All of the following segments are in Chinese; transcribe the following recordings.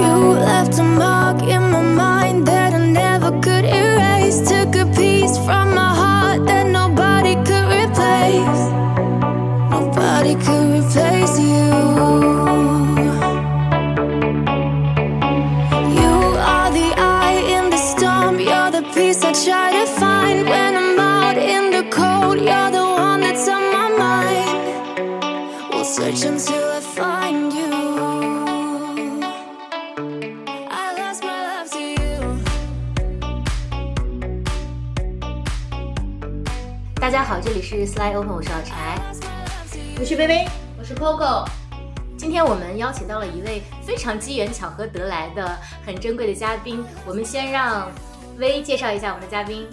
You left a mark in my 这里是 Slide Open，我是老柴。我是薇薇，我是 Coco。今天我们邀请到了一位非常机缘巧合得来的很珍贵的嘉宾。我们先让薇介绍一下我们的嘉宾。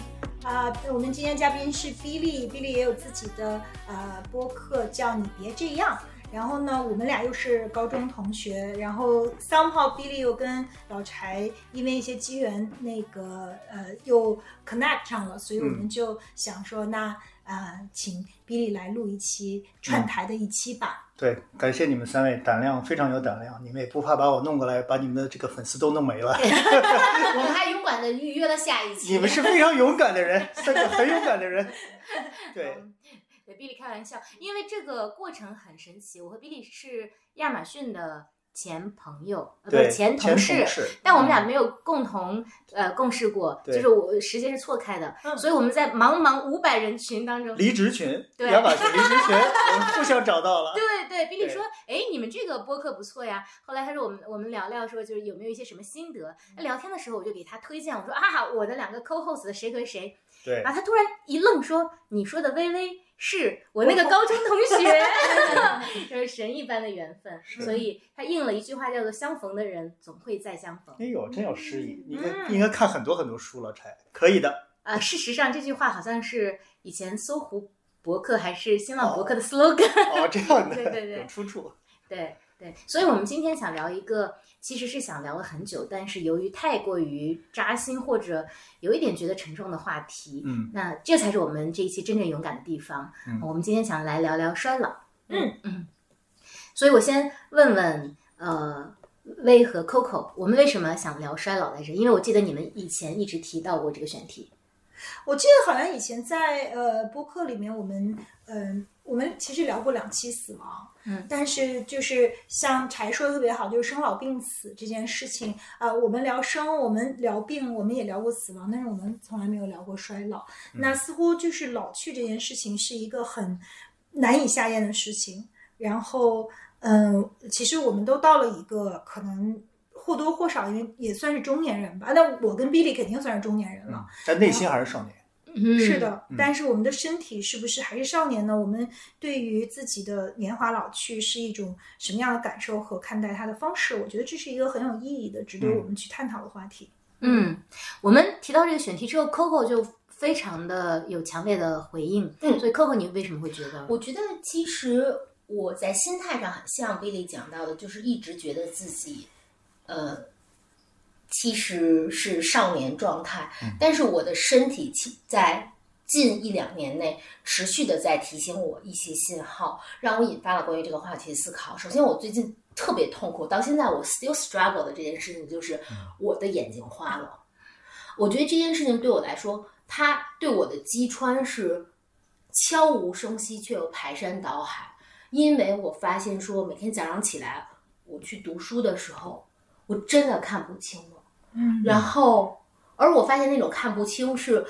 啊、我们今天嘉宾是 Billy，Billy 也有自己的呃播客叫你别这样。然后呢，我们俩又是高中同学，然后 somehow Billy 又跟老柴因为一些机缘，那个呃又 connect 上了，所以我们就想说，那呃请 Billy 来录一期串台的一期吧。对，感谢你们三位，胆量非常有胆量，你们也不怕把我弄过来，把你们的这个粉丝都弄没了。我们还勇敢的预约了下一期。你们是非常勇敢的人，三个很勇敢的人。对，对 Billy 开玩笑，因为这个过程很神奇。我和 Billy 是亚马逊的前朋友，呃，不是前前同事，同事但我们俩没有共同呃共事过，就是我时间是错开的，嗯所以我们在茫茫五百人群当中，离职群，对亚马逊离职群，我们互相找到了。对对，Billy 说，哎，你们这个播客不错呀。后来他说我们我们聊聊说，就是有没有一些什么心得？那聊天的时候我就给他推荐，我说啊，我的两个 co-host 谁和谁，对然后他突然一愣说，你说的微微是我那个高中同学，就是神一般的缘分。所以他应了一句话，叫做相逢的人总会再相逢。哎呦，真有诗意！你应该嗯应该看很多很多书了，才可以的。啊，事实上这句话好像是以前搜狐博客还是新浪博客的 slogan。哦，这样的，对对对有出处。对对，所以我们今天想聊一个，其实是想聊了很久，但是由于太过于扎心或者有一点觉得沉重的话题，嗯，那这才是我们这一期真正勇敢的地方。嗯我们今天想来聊聊衰老。嗯嗯，所以我先问问呃。薇和 Coco，我们为什么想聊衰老来着？因为我记得你们以前一直提到过这个选题。我记得好像以前在呃播客里面，我们嗯、我们其实聊过两期死亡，嗯，但是就是像柴说的特别好，就是生老病死这件事情啊、我们聊生，我们聊病，我们也聊过死亡，但是我们从来没有聊过衰老。那似乎就是老去这件事情是一个很难以下咽的事情，然后嗯、其实我们都到了一个可能。或多或少，因为也算是中年人吧。那我跟 Billy 肯定算是中年人了。嗯，但内心还是少年。嗯是，的嗯，但是我们的身体是不是还是少年呢？我们对于自己的年华老去是一种什么样的感受和看待它的方式？我觉得这是一个很有意义的、值得嗯我们去探讨的话题。嗯，我们提到这个选题之后，Coco 就非常的有强烈的回应。嗯所以 Coco，你为什么会觉得？我觉得其实我在心态上很像 Billy 讲到的，就是一直觉得自己，呃，其实是少年状态，但是我的身体其在近一两年内持续的在提醒我一些信号，让我引发了关于这个话题的思考。首先，我最近特别痛苦，到现在我 still struggle 的这件事情就是我的眼睛花了。我觉得这件事情对我来说，它对我的击穿是悄无声息却又排山倒海，因为我发现说每天早上起来我去读书的时候，我真的看不清了。嗯然后，而我发现那种看不清是，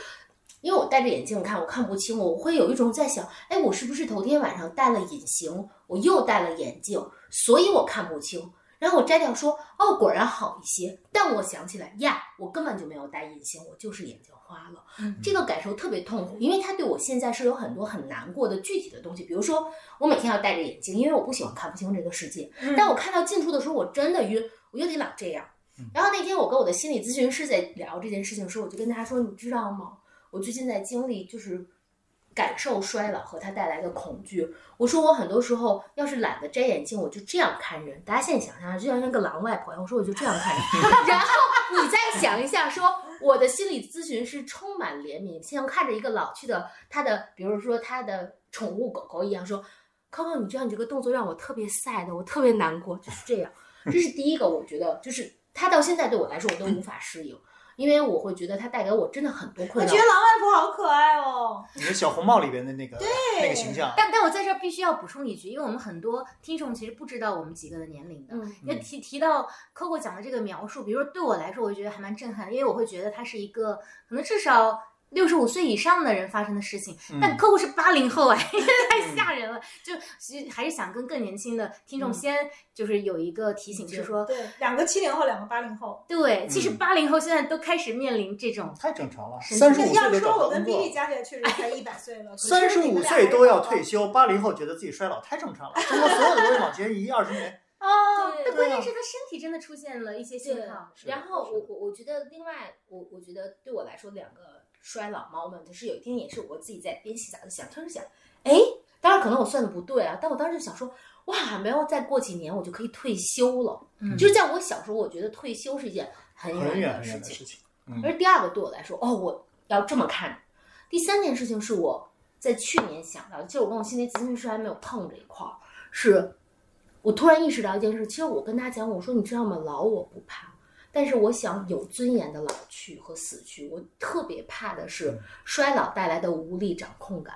因为我戴着眼镜看，我看不清，我会有一种在想，哎，我是不是头天晚上戴了隐形，我又戴了眼镜，所以我看不清。然后我摘掉说，哦，果然好一些。但我想起来呀，我根本就没有戴隐形，我就是眼睛花了。这个感受特别痛苦，因为它对我现在是有很多很难过的具体的东西，比如说我每天要戴着眼镜，因为我不喜欢看不清这个世界。嗯但我看到近处的时候，我真的晕，我又得老这样。然后那天我跟我的心理咨询师在聊这件事情的时候，我就跟他说：“你知道吗？我最近在经历就是感受衰老和它带来的恐惧。我说我很多时候要是懒得摘眼镜，我就这样看人。大家现在想象，就像那个狼外婆一样，我说我就这样看人。然后你再想一下，说我的心理咨询师充满怜悯，像看着一个老去的他的，比如说他的宠物狗狗一样，说：“康康，你知道你这个动作让我特别 sad，我特别难过，就是这样。”这是第一个，我觉得就是它到现在对我来说我都无法适应，因为我会觉得他带给我真的很多我困扰觉。得狼外婆好可爱哦。你的小红帽里边的那个那个形象，但但我在这儿必须要补充一句，因为我们很多听众其实不知道我们几个的年龄的。嗯因为提提到 Coco 讲的这个描述，比如说对我来说，我觉得还蛮震撼的，因为我会觉得他是一个可能至少六十五岁以上的人发生的事情。嗯但 Coco 是八零后哎，太吓人了。就其实还是想跟更年轻的听众嗯先就是有一个提醒，是说，对，两个七零后，两个八零后。对，其实嗯八零后现在都开始面临这种太正常了。神三十五要岁都找不说我跟到工作 Billy，加起来确实才一百岁了，三十五岁都要退休，八零后觉得自己衰老，太正常了。中国所有的都是往前移二十年。哦，对但关键是他身体真的出现了一些信号。然后我我我觉得另外我我觉得对我来说两个衰老 moment 是有一天也是我自己在边洗澡就想，突然想，哎，当然可能我算的不对啊，但我当时就想说，哇，没有再过几年我就可以退休了。嗯就是在我小时候，我觉得退休是一件很很远远的事情。很远的事情。嗯而第二个对我来说，哦，我要这么看。第三件事情是我在去年想到的，其实我跟我心理咨询师还没有碰这一块儿，是我突然意识到一件事。其实我跟他讲，我说你知道吗，老我不怕，但是我想有尊严的老去和死去，我特别怕的是嗯衰老带来的无力掌控感，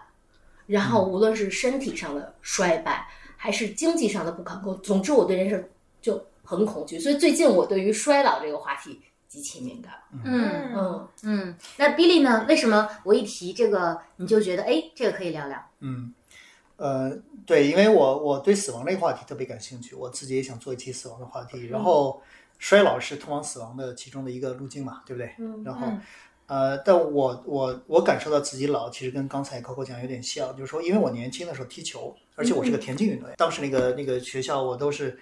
然后无论是身体上的衰败，还是经济上的不可控，总之我对人生就很恐惧。所以最近我对于衰老这个话题极其敏感。嗯嗯。嗯，那 Billy 呢？为什么我一提这个你就觉得哎，这个可以聊聊？嗯，呃，对，因为我我对死亡这个话题特别感兴趣，我自己也想做一期死亡的话题。然后，衰老是通往死亡的其中的一个路径嘛，对不对？嗯然后嗯，呃，但我我我感受到自己老，其实跟刚才 Coco 讲有点像，就是说，因为我年轻的时候踢球，而且我是个田径运动员，当时那个那个学校我都是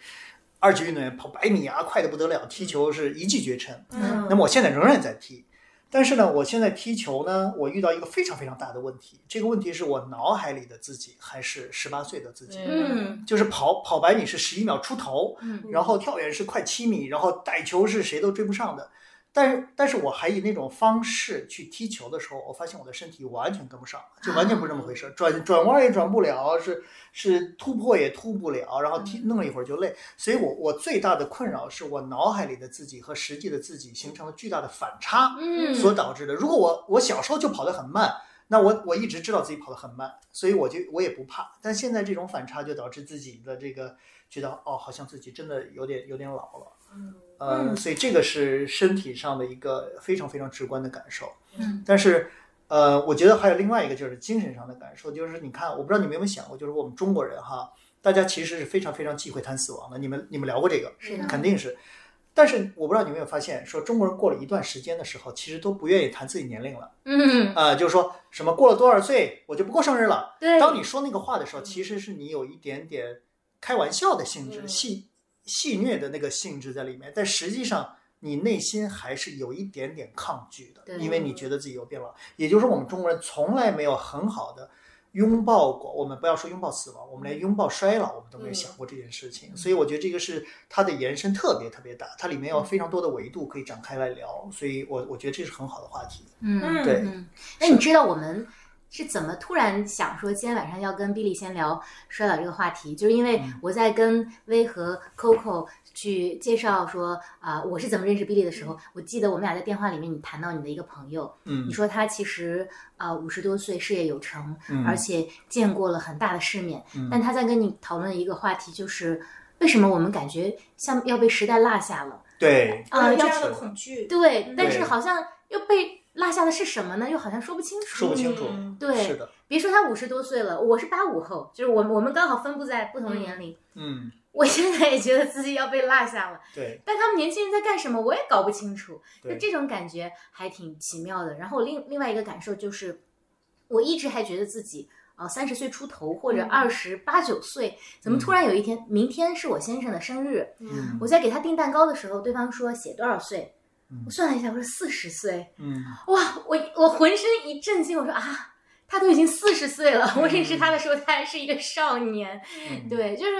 二级运动员，跑百米啊，快的不得了，踢球是一骑绝尘。嗯那么我现在仍然在踢，但是呢，我现在踢球呢，我遇到一个非常非常大的问题。这个问题是我脑海里的自己还是十八岁的自己，嗯就是跑跑百米是十一秒出头，嗯然后跳远是快七米，然后带球是谁都追不上的。但是，但是我还以那种方式去踢球的时候，我发现我的身体完全跟不上，就完全不是这么回事。转转弯也转不了，是是突破也突不了，然后踢弄了一会儿就累。所以我我最大的困扰是我脑海里的自己和实际的自己形成了巨大的反差。嗯所导致的。如果我我小时候就跑得很慢，那我我一直知道自己跑得很慢，所以我就我也不怕。但现在这种反差就导致自己的这个觉得哦，好像自己真的有点有点老了。嗯呃，嗯所以这个是身体上的一个非常非常直观的感受。嗯，但是呃，我觉得还有另外一个就是精神上的感受，就是你看，我不知道你们有没有想过，就是我们中国人哈，大家其实是非常非常忌讳谈死亡的。你们你们聊过这个？是的肯定是。但是我不知道你们有没有发现，说中国人过了一段时间的时候，其实都不愿意谈自己年龄了。嗯，呃，就是说什么过了多少岁我就不过生日了。对，当你说那个话的时候，其实是你有一点点开玩笑的性质，嗯戏戏谑的那个性质在里面，但实际上你内心还是有一点点抗拒的，因为你觉得自己有变老。也就是说，我们中国人从来没有很好的拥抱过，我们不要说拥抱死亡，我们连拥抱衰老我们都没有想过这件事情。所以我觉得这个是它的延伸特别特别大，它里面有非常多的维度可以展开来聊，所以我我觉得这是很好的话题。嗯嗯对嗯，那你知道我们是怎么突然想说今天晚上要跟 Billy 先聊衰老这个话题？就是因为嗯。我在跟薇和 Coco 去介绍说啊、我是怎么认识 Billy 的时候，我记得我们俩在电话里面你谈到你的一个朋友，嗯。你说他其实啊五十多岁，事业有成，嗯。而且见过了很大的世面，嗯。但他在跟你讨论一个话题，就是为什么我们感觉像要被时代落下了？对，啊这样的恐惧，对，但是好像又被落下的是什么呢？又好像说不清楚。说不清楚。嗯对，是的，别说他五十多岁了，我是八五后，就是我们我们刚好分布在不同的年龄。嗯，我现在也觉得自己要被落下了，对但他们年轻人在干什么，我也搞不清楚。就这种感觉还挺奇妙的。然后另另外一个感受就是，我一直还觉得自己啊三十岁出头或者嗯二十八九岁，怎么突然有一天，明天是我先生的生日，嗯我在给他订蛋糕的时候，对方说写多少岁嗯，我算了一下，我说四十岁。嗯。哇，我我浑身一震惊，我说啊，他都已经四十岁了，我认识他的时候他还是一个少年，嗯，对，就是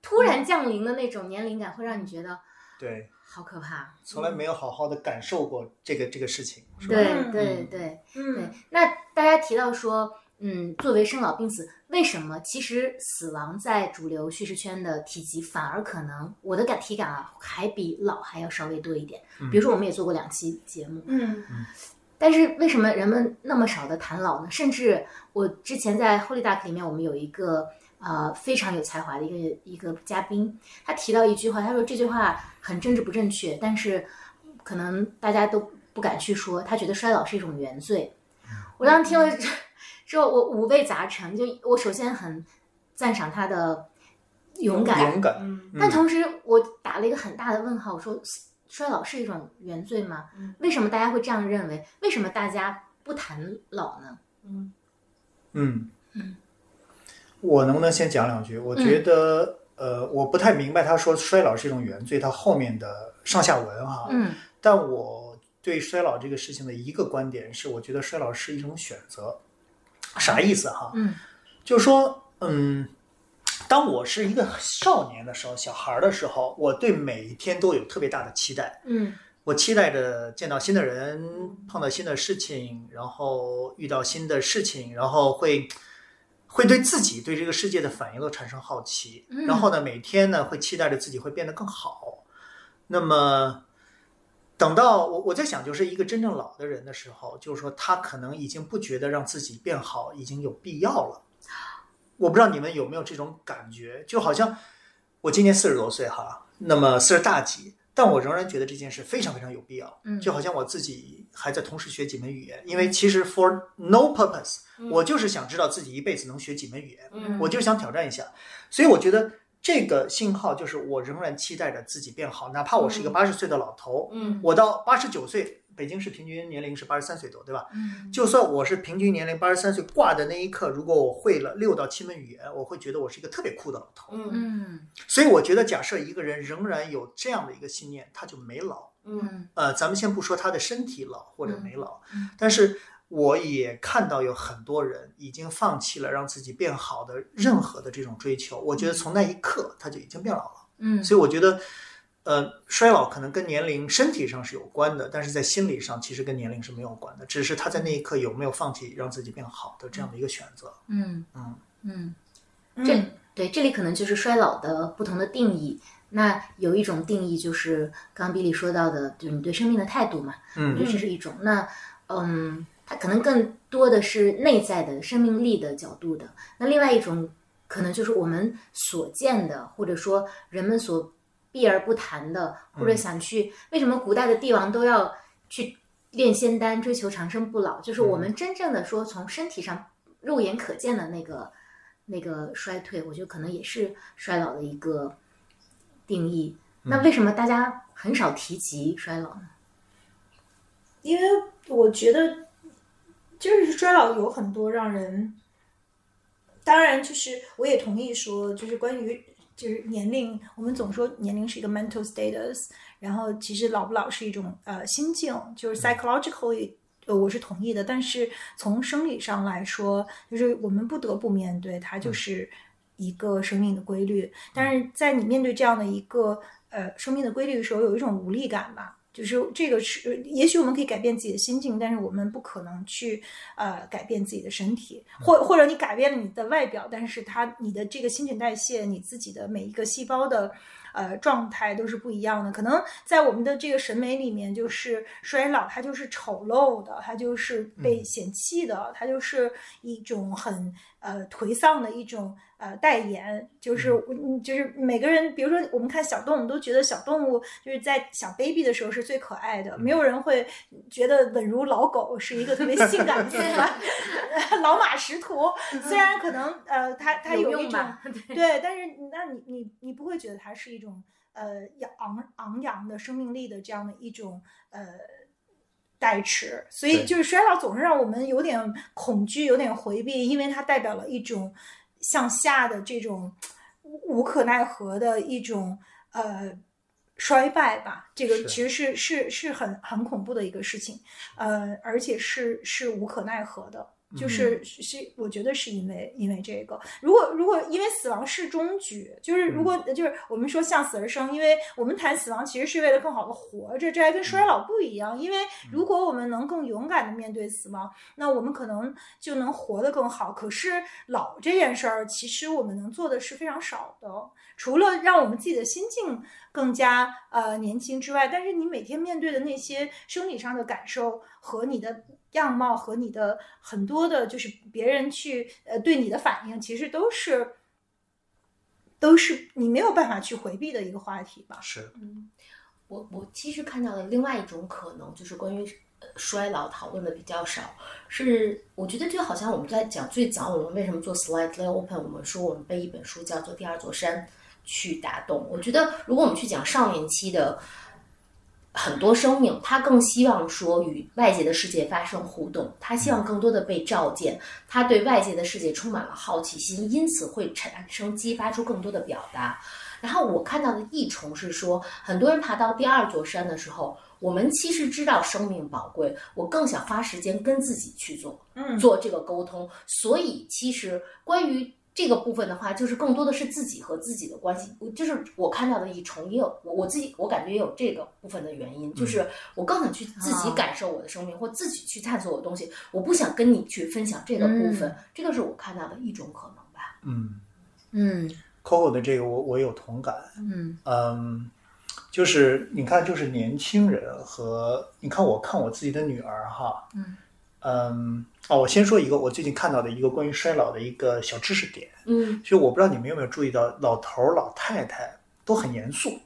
突然降临的那种年龄感，会让你觉得对，好可怕。从来没有好好的感受过这个这个事情，对对对，嗯，那大家提到说。嗯，作为生老病死，为什么其实死亡在主流叙事圈的体积反而可能我的感体感啊，还比老还要稍微多一点。比如说，我们也做过两期节目，嗯但是为什么人们那么少的谈老呢？甚至我之前在 Holy Duck 里面，我们有一个呃非常有才华的一个一个嘉宾，他提到一句话，他说这句话很政治不正确，但是可能大家都不敢去说，他觉得衰老是一种原罪。我当时听了之后，我五味杂陈。就我首先很赞赏他的勇敢，勇敢，嗯但同时我打了一个很大的问号，我说衰老是一种原罪吗？为什么大家会这样认为？为什么大家不谈老呢？嗯嗯我能不能先讲两句？我觉得，呃，我不太明白他说衰老是一种原罪，他后面的上下文哈。嗯但我对衰老这个事情的一个观点是，我觉得衰老是一种选择。啥意思哈？嗯就是说，嗯，当我是一个少年的时候，小孩儿的时候，我对每一天都有特别大的期待。嗯我期待着见到新的人，碰到新的事情，然后遇到新的事情，然后会会对自己对这个世界的反应都产生好奇。嗯然后呢，每天呢会期待着自己会变得更好。那么，等到我我在想，就是一个真正老的人的时候，就是说他可能已经不觉得让自己变好已经有必要了。我不知道你们有没有这种感觉，就好像我今年四十多岁哈，那么四十大几，但我仍然觉得这件事非常非常有必要。嗯就好像我自己还在同时学几门语言，因为其实 for no purpose，、我就是想知道自己一辈子能学几门语言，嗯我就是想挑战一下。所以我觉得这个信号就是我仍然期待着自己变好，哪怕我是一个八十岁的老头，嗯我到八十九岁。北京市平均年龄是八十三岁多，对吧？嗯就算我是平均年龄八十三岁挂的那一刻，如果我会了六到七门语言，我会觉得我是一个特别酷的老头。嗯嗯所以我觉得，假设一个人仍然有这样的一个信念，他就没老。嗯呃，咱们先不说他的身体老或者没老，嗯但是我也看到有很多人已经放弃了让自己变好的任何的这种追求。我觉得从那一刻他就已经变老了。嗯所以我觉得，呃，衰老可能跟年龄身体上是有关的，但是在心理上其实跟年龄是没有关的，只是他在那一刻有没有放弃让自己变好的这样的一个选择。嗯嗯嗯，嗯这对这里可能就是衰老的不同的定义。那有一种定义就是刚刚比利说到的，就是你对生命的态度嘛，我觉嗯得这是一种。那嗯，它可能更多的是内在的生命力的角度的。那另外一种可能就是我们所见的，或者说人们所避而不谈的，或者想去为什么古代的帝王都要去炼仙丹，追求长生不老？就是我们真正的说从身体上肉眼可见的那个那个衰退，我觉得可能也是衰老的一个定义。那为什么大家很少提及衰老呢？因为我觉得，就是衰老有很多让人，当然就是我也同意说，就是关于就是年龄，我们总说年龄是一个 mental status，然后其实老不老是一种呃心境，就是 psychologically。呃，我是同意的，但是从生理上来说，就是我们不得不面对它，就是一个生命的规律。但是在你面对这样的一个呃生命的规律的时候，有一种无力感吧。就是这个是，也许我们可以改变自己的心境，但是我们不可能去呃改变自己的身体，或或者你改变了你的外表，但是它你的这个新陈代谢，你自己的每一个细胞的呃状态都是不一样的。可能在我们的这个审美里面，就是衰老，它就是丑陋的，它就是被嫌弃的，它就是一种很呃颓丧的一种呃代言，就是嗯就是每个人，比如说我们看小动物，都觉得小动物就是在小 baby 的时候是最可爱的，没有人会觉得稳如老狗是一个特别性感的。老马识途，虽然可能呃它它有有一种？对，对，但是那你你你不会觉得它是一种呃昂昂昂扬的生命力的这样的一种呃代持，所以就是衰老总是让我们有点恐惧，有点回避，因为它代表了一种向下的这种无可奈何的一种呃。衰败吧，这个其实是是是很很恐怖的一个事情，呃，而且是是无可奈何的，就是是，我觉得是因为因为这个。如果如果因为死亡是终局，就是如果就是我们说向死而生，因为我们谈死亡其实是为了更好的活着，这还跟衰老不一样。因为如果我们能更勇敢的面对死亡，那我们可能就能活得更好。可是老这件事儿，其实我们能做的是非常少的，除了让我们自己的心境更加呃年轻之外，但是你每天面对的那些生理上的感受和你的样貌和你的很多的，就是别人去呃对你的反应，其实都是都是你没有办法去回避的一个话题吧。是，嗯我我其实看到了另外一种可能，就是关于呃衰老讨论的比较少。是我觉得就好像我们在讲最早我们为什么做 slightly open，我们说我们被一本书叫做《第二座山》去打动。我觉得如果我们去讲少年期的很多生命，他更希望说与外界的世界发生互动，他希望更多的被照见，他对外界的世界充满了好奇心，因此会产生激发出更多的表达。然后我看到的益虫是说，很多人爬到第二座山的时候，我们其实知道生命宝贵，我更想花时间跟自己去做，嗯做这个沟通。所以其实关于这个部分的话，就是更多的是自己和自己的关系。我就是我看到的一重也有我我自己，我感觉也有这个部分的原因，就是我更想去自己啊感受我的生命，或自己去探索我的东西。我不想跟你去分享这个部分，这个是我看到的一种可能吧。嗯。嗯，Coco 的这个我我有同感，嗯。嗯，就是你看，就是年轻人和你看，我看我自己的女儿哈，嗯嗯，哦，我先说一个我最近看到的一个关于衰老的一个小知识点，嗯。就我不知道你们有没有注意到，老头儿老太太都很严肃，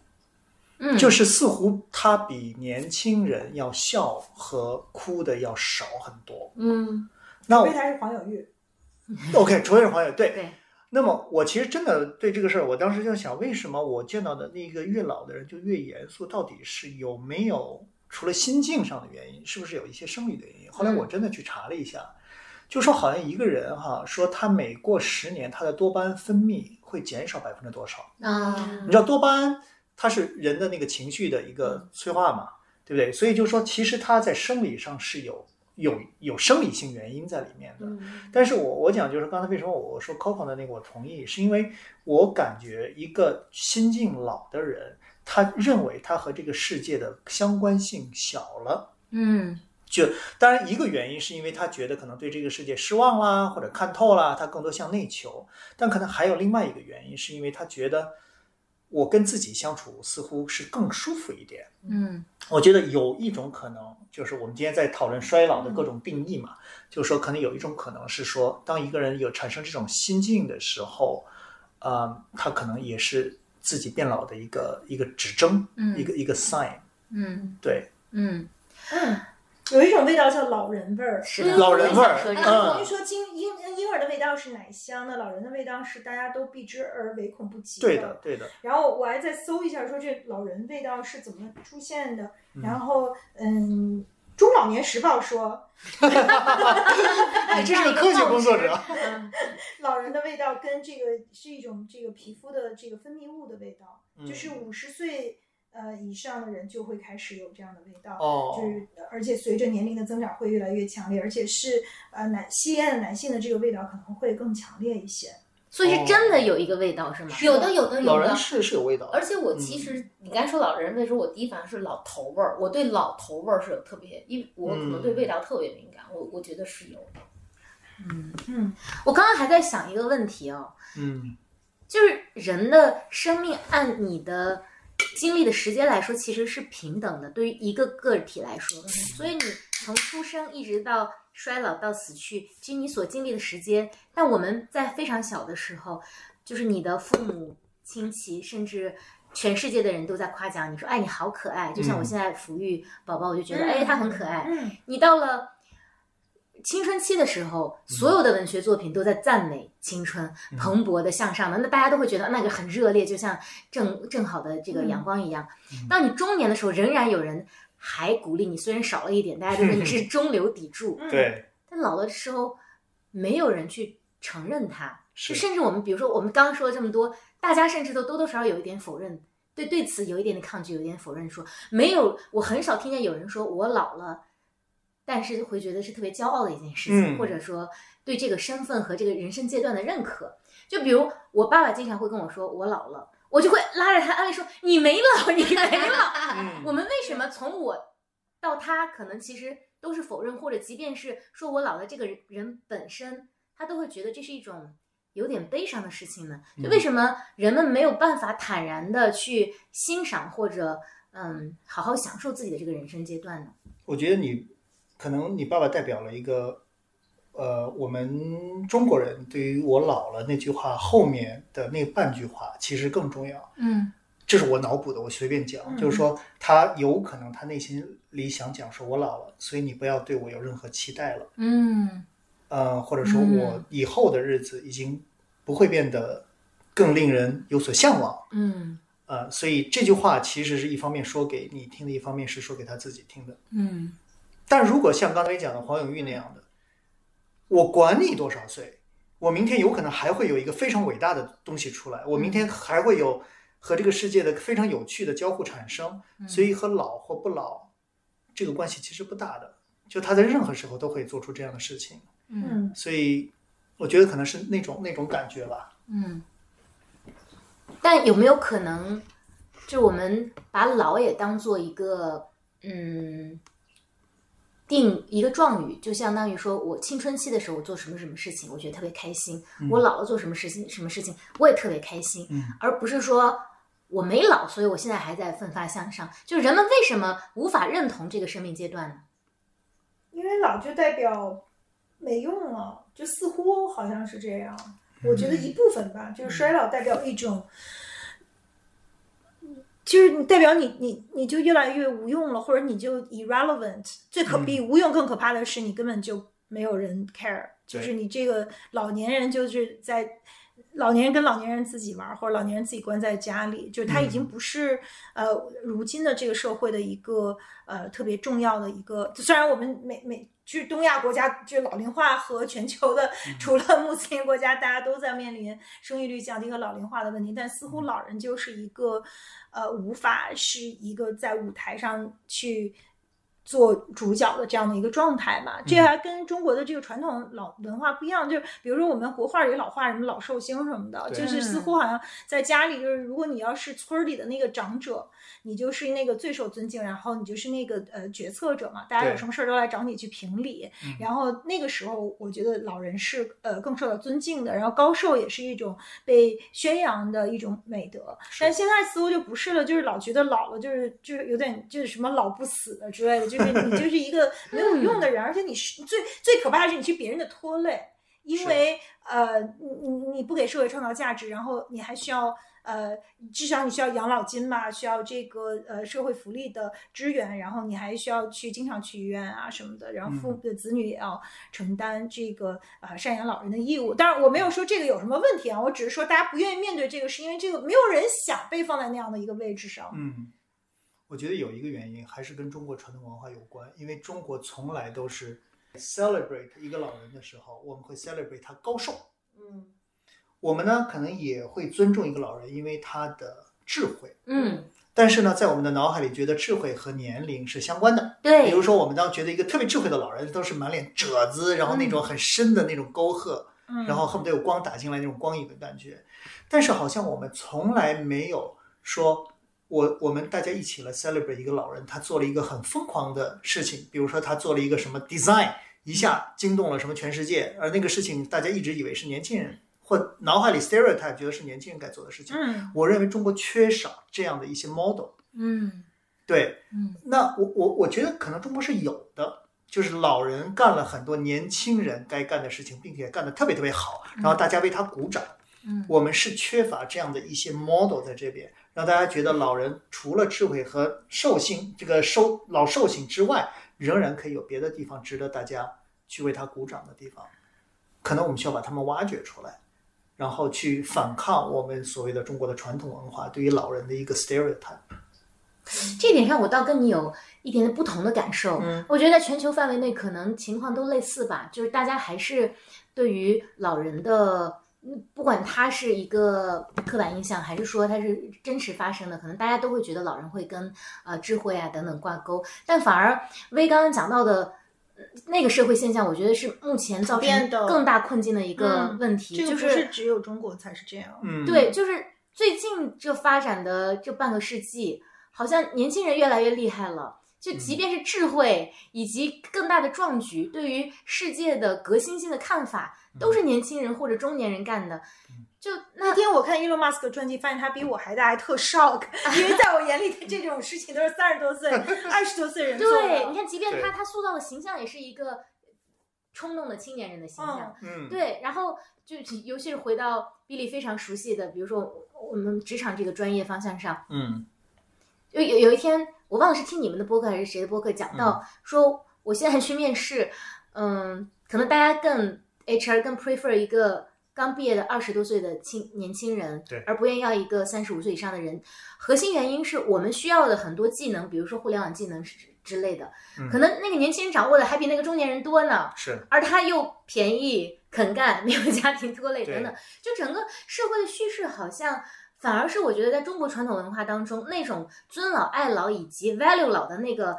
嗯，就是似乎他比年轻人要笑和哭的要少很多。嗯。那我因为他是黄小玉，OK，除非是黄友对。对，那么我其实真的对这个事儿，我当时就想，为什么我见到的那个越老的人就越严肃？到底是有没有除了心境上的原因，是不是有一些生理的原因？后来我真的去查了一下，就说好像一个人哈，说他每过十年，他的多巴胺分泌会减少百分之多少？啊你知道多巴胺它是人的那个情绪的一个催化嘛，对不对？所以就是说，其实它在生理上是有有有生理性原因在里面的。嗯但是我我讲就是刚才为什么我说 Coco 的那个我同意，是因为我感觉一个心境老的人，他认为他和这个世界的相关性小了。嗯就当然一个原因是因为他觉得可能对这个世界失望啦，或者看透啦，他更多向内求。但可能还有另外一个原因，是因为他觉得我跟自己相处似乎是更舒服一点。嗯我觉得有一种可能，就是我们今天在讨论衰老的各种定义嘛，就是说可能有一种可能是说，当一个人有产生这种心境的时候，呃，他可能也是自己变老的一个一个指征，嗯。一个一个 sign。嗯。对，嗯，嗯，有一种味道叫老人味儿。是的，老人味儿我也想说这哎，个我跟你说，婴婴婴儿的味道是奶香的，老人的味道是大家都避之而唯恐不及对的，对的。然后我还在搜一下，说这老人味道是怎么出现的。嗯。然后，嗯，中老年时报说，哎这是个科学工作者。老人的味道跟这个是一种这个皮肤的这个分泌物的味道，嗯就是五十岁呃以上的人就会开始有这样的味道。哦就是，而且随着年龄的增长会越来越强烈，而且是呃男吸烟的男性的这个味道可能会更强烈一些。所以是真的有一个味道是吗？有的有的有的。老人，是是有味道，而且我其实你刚才说老人味的时候，我第一反应是老头味儿，我对老头味儿是有特别，因为我可能对味道特别敏感，我我觉得是有的。嗯嗯，我刚刚还在想一个问题哦，嗯。就是人的生命按你的经历的时间来说，其实是平等的，对于一个个体来说。所以你从出生一直到衰老到死去，其实你所经历的时间，但我们在非常小的时候，就是你的父母亲戚，甚至。全世界的人都在夸奖你说，哎，你好可爱。就像我嗯现在抚育宝宝，我就觉得，嗯哎，他很可爱。嗯，你到了青春期的时候，所有的文学作品都在赞美青春、蓬勃的向上的，那大家都会觉得那个很热烈，就像正正好的这个阳光一样。当你中年的时候，仍然有人还鼓励你，虽然少了一点，大家都说你是中流砥柱，嗯，对，但老的时候没有人去承认他，是。就甚至我们比如说我们刚刚说了这么多，大家甚至都多多少少有一点否认，对对此有一点点抗拒，有一点否认说没有，我很少听见有人说我老了但是会觉得是特别骄傲的一件事情，嗯。或者说对这个身份和这个人生阶段的认可。就比如我爸爸经常会跟我说我老了，我就会拉着他安慰说你没老，你没老。嗯我们为什么从我到他，可能其实都是否认，或者即便是说我老了，这个人本身他都会觉得这是一种有点悲伤的事情呢？就为什么人们没有办法坦然的去欣赏或者嗯好好享受自己的这个人生阶段呢？我觉得你可能你爸爸代表了一个，呃，我们中国人对于我老了那句话后面的那半句话其实更重要。嗯这是我脑补的，我随便讲，嗯就是说他有可能他内心里想讲说，我老了，所以你不要对我有任何期待了，嗯呃，或者说嗯我以后的日子已经不会变得更令人有所向往，嗯呃，所以这句话其实是一方面说给你听的，一方面是说给他自己听的。嗯但如果像刚才讲的黄永玉那样的，我管你多少岁，我明天有可能还会有一个非常伟大的东西出来，我明天还会有和这个世界的非常有趣的交互产生，所以和老或不老这个关系其实不大的，就他在任何时候都会做出这样的事情，嗯嗯。所以我觉得可能是那种那种感觉吧。嗯。但有没有可能，就我们把老也当做一个嗯定一个状语，就相当于说我青春期的时候我做什么什么事情，我觉得特别开心；我老了做什么事情什么事情，我也特别开心，嗯而不是说我没老，所以我现在还在奋发向上。就人们为什么无法认同这个生命阶段呢？因为老就代表没用了，就似乎好像是这样。我觉得一部分吧，就是衰老代表一种，就是你代表你你你就越来越无用了，或者你就 irrelevant。最可比无用更可怕的是，你根本就没有人 care，就是你这个老年人就是在。老年人跟老年人自己玩，或者老年人自己关在家里，就是他已经不是、呃如今的这个社会的一个呃特别重要的一个。虽然我们每每就是东亚国家，就是老龄化和全球的，除了穆斯林国家，大家都在面临生育率降低和老龄化的问题，但似乎老人就是一个呃无法是一个在舞台上去。做主角的这样的一个状态嘛，这还跟中国的这个传统老文化不一样。就是比如说我们国画里老画什么老寿星什么的，就是似乎好像在家里，就是如果你要是村儿里的那个长者，你就是那个最受尊敬，然后你就是那个呃决策者嘛，大家有什么事儿都来找你去评理。嗯然后那个时候，我觉得老人是呃更受到尊敬的，然后高寿也是一种被宣扬的一种美德。但现在似乎就不是了，就是老觉得老了就是就是有点就是什么老不死的之类的，就是你就是一个 没有用的人，而且你是最最可怕的是你去别人的拖累，因为呃你你你不给社会创造价值，然后你还需要。呃，至少你需要养老金嘛，需要这个呃社会福利的支援，然后你还需要去经常去医院啊什么的，然后父的子女也要承担这个呃赡养老人的义务。当然，我没有说这个有什么问题啊，我只是说大家不愿意面对这个，是因为这个没有人想被放在那样的一个位置上。嗯，我觉得有一个原因还是跟中国传统文化有关，因为中国从来都是 celebrate 一个老人的时候，我们会 celebrate 他高寿。嗯我们呢可能也会尊重一个老人，因为他的智慧。嗯，但是呢，在我们的脑海里，觉得智慧和年龄是相关的。对，比如说，我们当觉得一个特别智慧的老人，都是满脸褶子，然后那种很深的那种沟壑，嗯，然后恨不得有光打进来那种光影的感觉。但是好像我们从来没有说，我我们大家一起来 celebrate 一个老人，他做了一个很疯狂的事情，比如说他做了一个什么 design，一下惊动了什么全世界，而那个事情大家一直以为是年轻人或脑海里 stereotype 觉得是年轻人该做的事情。嗯我认为中国缺少这样的一些 model。嗯对，嗯，那我我我觉得可能中国是有的，就是老人干了很多年轻人该干的事情，并且干得特别特别好，然后大家为他鼓掌。嗯我们是缺乏这样的一些 model 在这边，让大家觉得老人除了智慧和寿星这个寿老寿星之外，仍然可以有别的地方值得大家去为他鼓掌的地方。可能我们需要把他们挖掘出来，然后去反抗我们所谓的中国的传统文化对于老人的一个 stereotype。这点上我倒跟你有一点点不同的感受。嗯我觉得在全球范围内可能情况都类似吧，就是大家还是对于老人的，嗯不管他是一个刻板印象，还是说他是真实发生的，可能大家都会觉得老人会跟呃智慧啊等等挂钩，但反而薇刚刚讲到的。那个社会现象，我觉得是目前造成更大困境的一个嗯问题，这个不就是只有中国才是这样。嗯，对，就是最近这发展的这半个世纪，好像年轻人越来越厉害了。就即便是智慧以及更大的壮举，对于世界的革新性的看法，都是年轻人或者中年人干的。就那那天我看 Elon Musk 的传记，发现他比我还大，还特 shock，因为在我眼里他这种事情都是三十多岁、二十多岁人做的。对，你看，即便他他塑造的形象也是一个冲动的青年人的形象。嗯，对，然后就尤其是回到 Billy 非常熟悉的，比如说我们职场这个专业方向上，嗯有有有一天，我忘了是听你们的播客还是谁的播客讲到，说我现在去面试，嗯，可能大家更 HR 更 prefer 一个刚毕业的二十多岁的青年轻人，对而不愿意要一个三十五岁以上的人。核心原因是我们需要的很多技能，比如说互联网技能之之类的，嗯可能那个年轻人掌握的还比那个中年人多呢。是，而他又便宜、肯干、没有家庭拖累等等，就整个社会的叙事好像反而是我觉得在中国传统文化当中，那种尊老爱老以及 value 老的那个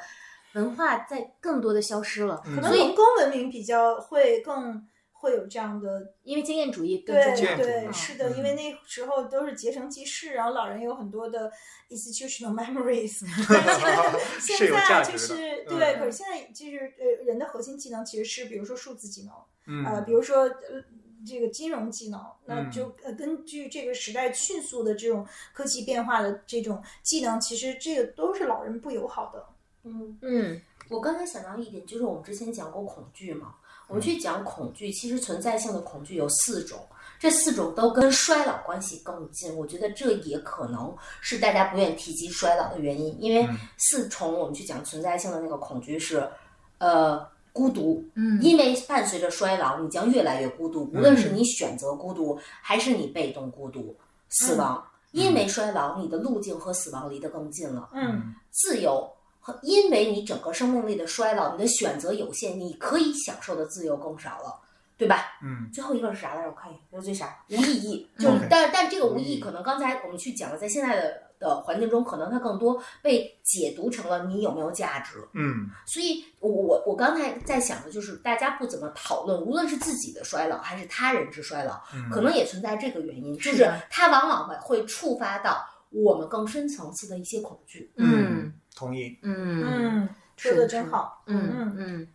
文化在更多的消失了。嗯可能农工文明比较会更会有这样的因为经验主义更对重要，对，嗯是的，因为那时候都是结成记事，然后老人有很多的 institutional memories。是有现在就是嗯对，可是现在就是呃，人的核心技能其实是比如说数字技能，嗯呃，比如说呃这个金融技能，那嗯就呃根据这个时代迅速的这种科技变化的这种技能，其实这个都是老人不友好的。嗯，嗯我刚才想到一点，就是我们之前讲过恐惧嘛，我们去讲恐惧，其实存在性的恐惧有四种，这四种都跟衰老关系更近。我觉得这也可能是大家不愿意提及衰老的原因，因为嗯四重我们去讲存在性的那个恐惧是，呃，孤独，嗯因为伴随着衰老，你将越来越孤独，无论是你选择孤独，还是你被动孤独，死亡。因为衰老，你的路径和死亡离得更近了。嗯自由和因为你整个生命力的衰老，你的选择有限，你可以享受的自由更少了，对吧？嗯最后一个是啥来着？我看一眼，这最啥？无意义。就是，但但这个无无意义，可能刚才我们去讲了，在现在的的环境中，可能它更多被解读成了你有没有价值。嗯所以我，我我刚才在想的就是，大家不怎么讨论，无论是自己的衰老还是他人之衰老，嗯，可能也存在这个原因，就是它往往会会触发到我们更深层次的一些恐惧。嗯同意，嗯嗯，说的真好。嗯嗯，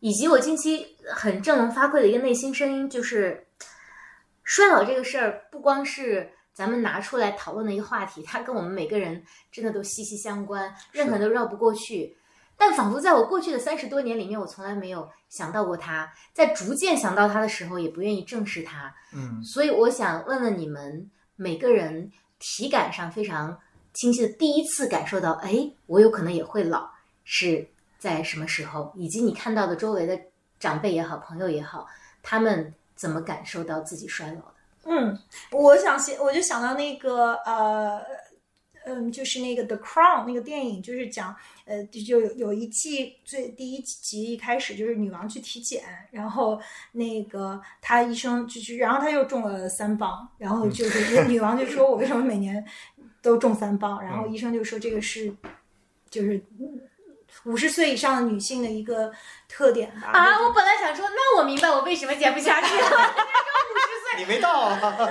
以及我近期很正能发挥的一个内心声音，就是衰老这个事儿，不光是咱们拿出来讨论的一个话题，它跟我们每个人真的都息息相关，任何人都绕不过去。但仿佛在我过去的三十多年里面，我从来没有想到过它，在逐渐想到它的时候，也不愿意正视它。嗯所以我想问问你们每个人体感上非常清晰的第一次感受到，哎，我有可能也会老，是在什么时候？以及你看到的周围的长辈也好，朋友也好，他们怎么感受到自己衰老的？嗯，我想先我就想到那个呃。嗯，就是那个《The Crown》那个电影，就是讲，呃，就就有有一季最第一集一开始就是女王去体检，然后那个她医生就是，然后她又中了三磅，然后就是女王就说我为什么每年都中三磅，然后医生就说这个是就是五十岁以上的女性的一个特点吧。啊，我本来想说，那我明白我为什么减不下去了。你没到啊，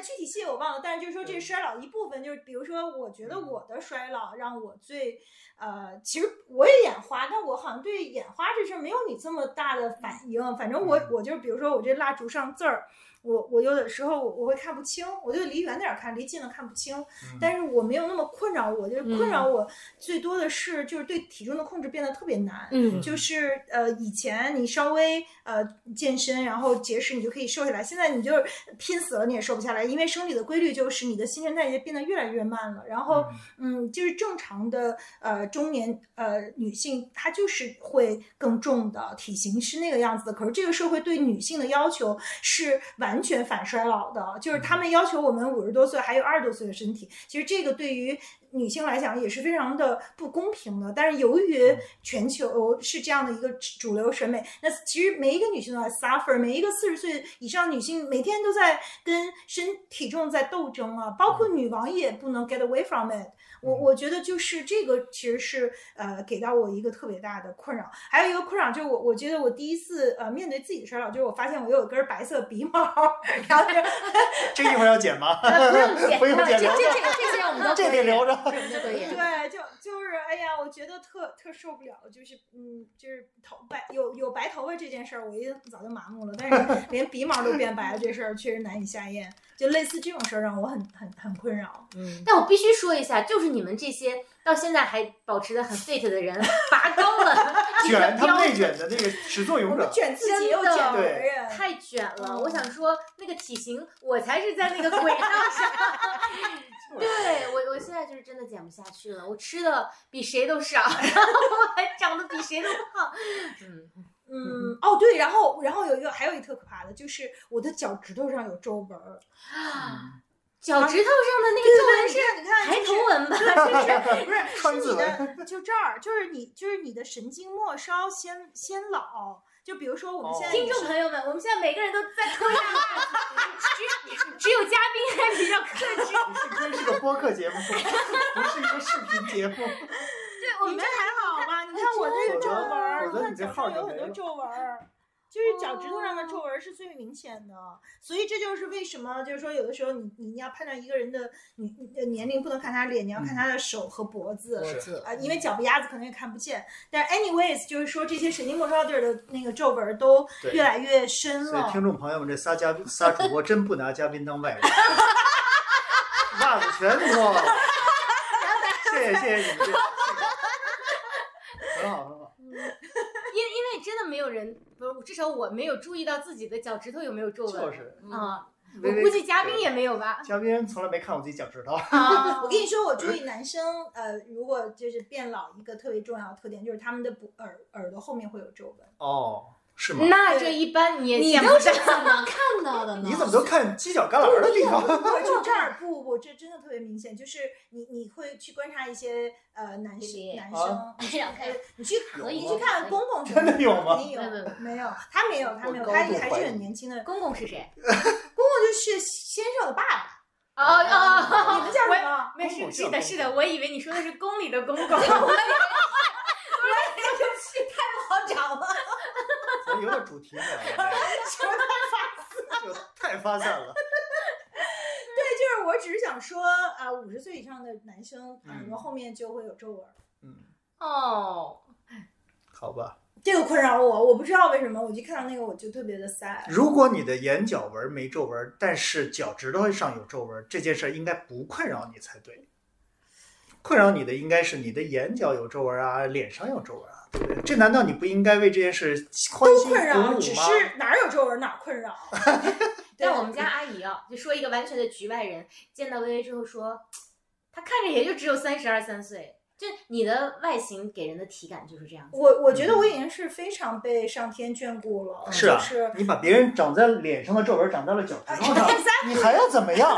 具体细节我忘了，但是就是说这是衰老的一部分，就是比如说，我觉得我的衰老让我最呃，其实我也眼花，但我好像对眼花这事儿没有你这么大的反应。反正我我就是比如说我这蜡烛上字儿。我我有的时候我我会看不清，我就离远点儿看，离近了看不清。但是我没有那么困扰我，就是困扰我最多的是就是对体重的控制变得特别难。嗯就是呃，以前你稍微呃健身，然后节食，你就可以瘦下来。现在你就是拼死了，你也瘦不下来，因为生理的规律就是你的新陈代谢变得越来越慢了。然后嗯，就是正常的呃中年呃女性，她就是会更重的，体型是那个样子的。可是这个社会对女性的要求是完完全反衰老的，就是他们要求我们五十多岁还有二十多岁的身体。其实这个对于女性来讲也是非常的不公平的。但是由于全球是这样的一个主流审美，那其实每一个女性都在 suffer，每一个四十岁以上女性每天都在跟身体重在斗争啊，包括女王也不能 get away from it。我我觉得就是这个其实是呃给到我一个特别大的困扰，还有一个困扰就是我我觉得我第一次呃面对自己的衰老，就是我发现我有一根白色鼻毛，然后就这一会儿要剪吗？呃不用剪，不用剪 留这这这，这些我们都这得留着。对，就就是哎呀，我觉得特特受不了，就是嗯，就是头白有有白头发这件事儿，我已经早就麻木了，但是连鼻毛都变白了这事儿确实难以下咽，就类似这种事儿让我很很很困扰。嗯，但我必须说一下，就是你们这些到现在还保持的很 fit 的人，拔高了 这个卷他们标内卷的那个始作俑者，卷自己又卷别对人，太卷了。嗯我想说，那个体型，我才是在那个轨道上。对我，我现在就是真的减不下去了。我吃的比谁都少，然后我还长得比谁都胖。嗯，嗯，哦对，然后然后有一个还有一个特可怕的，就是我的脚趾头上有皱纹儿，脚趾头上的那个皱纹是你看抬头纹吧？就是不是川字是你的，就这儿，就是你就是你的神经末梢先先老。就比如说我们现在听众朋友们，我们现在每个人都在脱下袜子，只 只有嘉宾还比较克制。你幸亏是个播客节目，不是一个视频节目。对，我们你这还好吧？你看我这个皱纹儿，否则你看脚你这号上有很多皱纹儿，就是脚趾头上的皱纹儿是最明显的。所以这就是为什么，就是说有的时候你你要判断一个人的你你的年龄，不能看他脸，你要看他的手和脖子。是啊，因为脚不丫子可能也看不见，但是 anyways 就是说这些神经末梢地儿的那个皱纹儿都越来越深了。所以听众朋友们，这仨嘉宾仨主播真不拿嘉宾当外人，袜子全脱了。谢谢谢谢你们这个，很好很好。因因为真的没有人，至少我没有注意到自己的脚趾头有没有皱纹。就是啊，我估计嘉宾也没有吧。嘉宾从来没看过自己脚趾头。啊，我跟你说，我注意男生，呃，如果就是变老，一个特别重要的特点就是他们的不耳耳朵后面会有皱纹。哦，是吗？那这一般你也你都是怎么看到的呢？你怎么都看犄角旮旯的地方？不，就这儿不不，这真的特别明显，就是你你会去观察一些呃男生男啊生，你去你去可你以去看公公真的有吗肯定有没有没有没有，他没有他没有，他还是很年轻的。公公公是谁？公公就是先生的爸爸，哦哦，你们叫什么？没事，是的，是的，我以为你说的是宫里的公公。好找了？咱有点主题了，就太发散了。对，就是我只是想说，啊，五十岁以上的男生耳嗯朵后面就会有皱纹。嗯，哦，好吧。这个困扰我，我不知道为什么，我一看到那个我就特别的 sad。如果你的眼角纹没皱纹，但是脚趾头上有皱纹，这件事儿应该不困扰你才对。困扰你的应该是你的眼角有皱纹啊，脸上有皱纹啊？这难道你不应该为这件事欢欣困扰，鼓舞吗？只是哪儿有皱纹哪儿困扰。但我们家阿姨啊，就说一个完全的局外人，见到微微之后说，她看着也就只有三十二三岁。就你的外形给人的体感就是这样子。我我觉得我已经是非常被上天眷顾了，是啊就是你把别人长在脸上的皱纹长在了脚趾头上，哎你还要怎么样？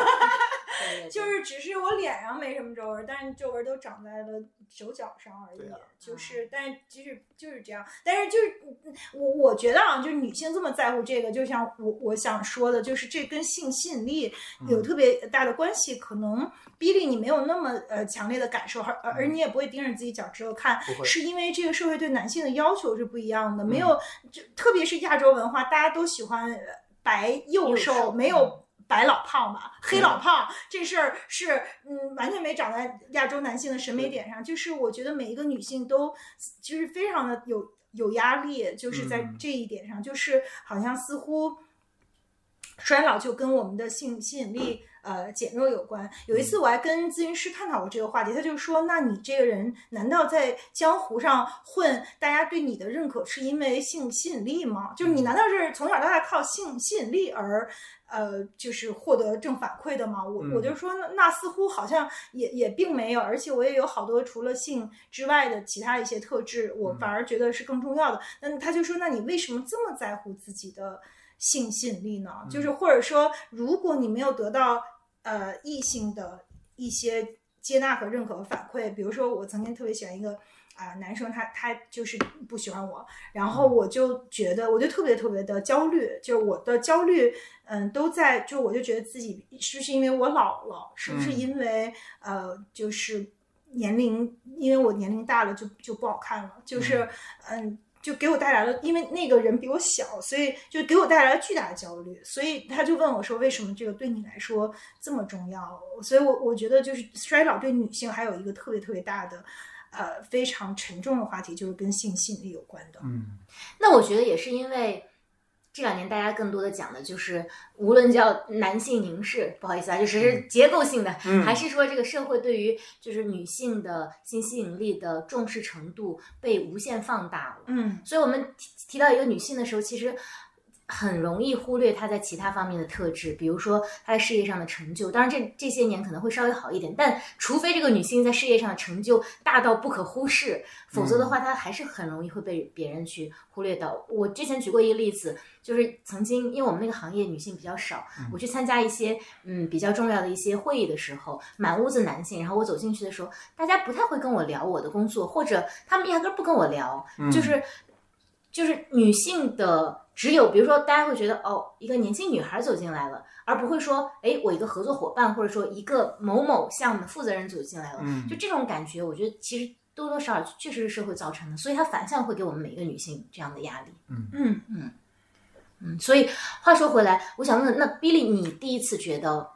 就是只是我脸上没什么皱纹，但是皱纹都长在了手脚上而已。啊就是，但是就是就是这样，但是就是嗯我我觉得啊，就是女性这么在乎这个，就像我我想说的，就是这跟性吸引力有嗯特别大的关系。可能比利你没有那么呃强烈的感受，而而而你也不会盯着自己脚趾头看是因为这个社会对男性的要求是不一样的，没嗯有，就特别是亚洲文化，大家都喜欢呃白幼瘦没有。白老胖嘛，黑嗯。老胖这事儿是嗯完全没长在亚洲男性的审美点上。就是我觉得每一个女性都就是非常的有有压力，就是在嗯。这一点上，就是好像似乎衰老就跟我们的性吸引力呃减弱有关。有一次我还跟咨询师探讨过这个话题，他就说：“那你这个人难道在江湖上混，大家对你的认可是因为性吸引力吗？就是你难道是从小到大靠性吸引力而呃就是获得正反馈的吗？”我嗯我就说那那似乎好像也也并没有，而且我也有好多除了性之外的其他一些特质，我嗯反而觉得是更重要的。那他就说：“那你为什么这么在乎自己的？”性吸引力呢？就是或者说，如果你没有得到呃异性的一些接纳和认可和反馈，比如说我曾经特别喜欢一个啊、男生他，他就是不喜欢我，然后我就觉得我就特别特别的焦虑，就是我的焦虑，嗯，都在就我就觉得自己是不是因为我老了，是不是嗯因为、呃就是年龄，因为我年龄大了就就不好看了，就是嗯。就给我带来了，因为那个人比我小，所以就给我带来了巨大的焦虑。所以他就问我说：“为什么这个对你来说这么重要？”所以我我觉得就是衰老对女性还有一个特别特别大的，呃，非常沉重的话题，就是跟性吸引力有关的。嗯那我觉得也是因为这两年大家更多的讲的就是，无论叫男性凝视，不好意思啊，就是是结构性的，嗯。还是说这个社会对于就是女性的性吸引力的重视程度被无限放大了。嗯。所以我们提提到一个女性的时候，其实很容易忽略她在其他方面的特质，比如说她在事业上的成就。当然这，这些年可能会稍微好一点，但除非这个女性在事业上的成就大到不可忽视，否则的话，她还是很容易会被别人去忽略到。我之前举过一个例子，就是曾经因为我们那个行业女性比较少，我去参加一些嗯比较重要的一些会议的时候，满屋子男性，然后我走进去的时候，大家不太会跟我聊我的工作，或者他们压根儿不跟我聊，就是就是女性的只有，比如说大家会觉得哦，一个年轻女孩走进来了，而不会说，哎，我一个合作伙伴或者说一个某某项目的负责人走进来了，嗯。就这种感觉，我觉得其实多多少少确实是社会造成的，所以它反向会给我们每一个女性这样的压力。嗯。嗯嗯，所以话说回来，我想问，那 Billy，你第一次觉得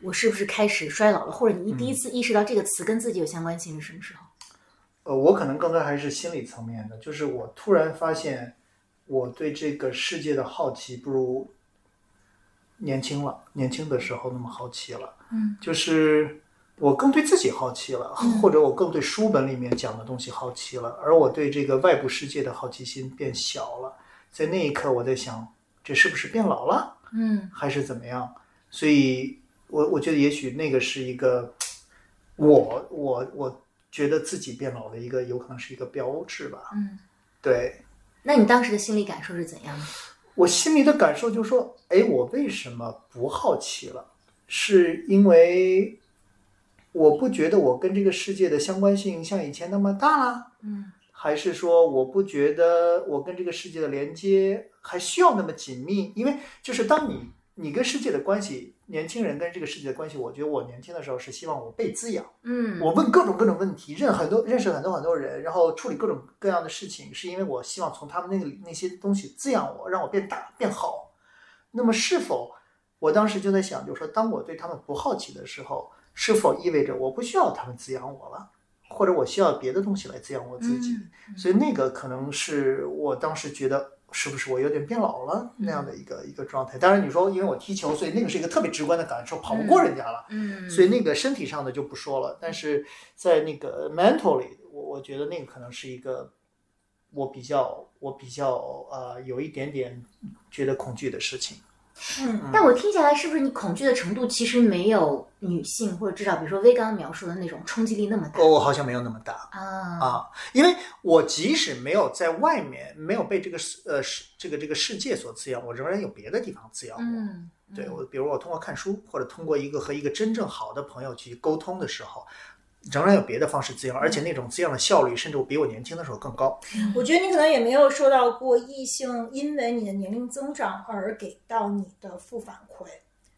我是不是开始衰老了，或者你第一次意识到这个词跟自己有相关性是什么时候？呃，我可能更多还是心理层面的，就是我突然发现我对这个世界的好奇不如年轻了，年轻的时候那么好奇了。嗯，就是我更对自己好奇了，或者我更对书本里面讲的东西好奇了，而我对这个外部世界的好奇心变小了。在那一刻，我在想，这是不是变老了？嗯还是怎么样？所以我我觉得也许那个是一个我我我觉得自己变老的一个有可能是一个标志吧。嗯，对那你当时的心理感受是怎样的？我心里的感受就是说，哎，我为什么不好奇了？是因为我不觉得我跟这个世界的相关性像以前那么大了，嗯还是说我不觉得我跟这个世界的连接还需要那么紧密？因为就是当你你跟世界的关系，年轻人跟这个世界的关系，我觉得我年轻的时候是希望我被滋养，嗯，我问各种各种问题，认很多认识很多很多人，然后处理各种各样的事情，是因为我希望从他们那个那些东西滋养我，让我变大变好。那么是否我当时就在想，就是说，当我对他们不好奇的时候，是否意味着我不需要他们滋养我了，或者我需要别的东西来滋养我自己？嗯所以那个可能是我当时觉得。是不是我有点变老了那样的一个一个状态？当然，你说因为我踢球，所以那个是一个特别直观的感受，跑不过人家了。嗯，所以那个身体上的就不说了，但是在那个 mentally，我我觉得那个可能是一个我比较我比较呃有一点点觉得恐惧的事情。嗯但我听下来，是不是你恐惧的程度其实没有女性或者至少比如说薇刚刚描述的那种冲击力那么大哦，我好像没有那么大啊？啊，因为我即使没有在外面没有被这个世呃世这个这个世界所滋养，我仍然有别的地方滋养我。嗯，对我，比如我通过看书，或者通过一个和一个真正好的朋友去沟通的时候，仍然有别的方式滋养，而且那种滋养的效率，甚至比我年轻的时候更高。我觉得你可能也没有受到过异性因为你的年龄增长而给到你的负反馈，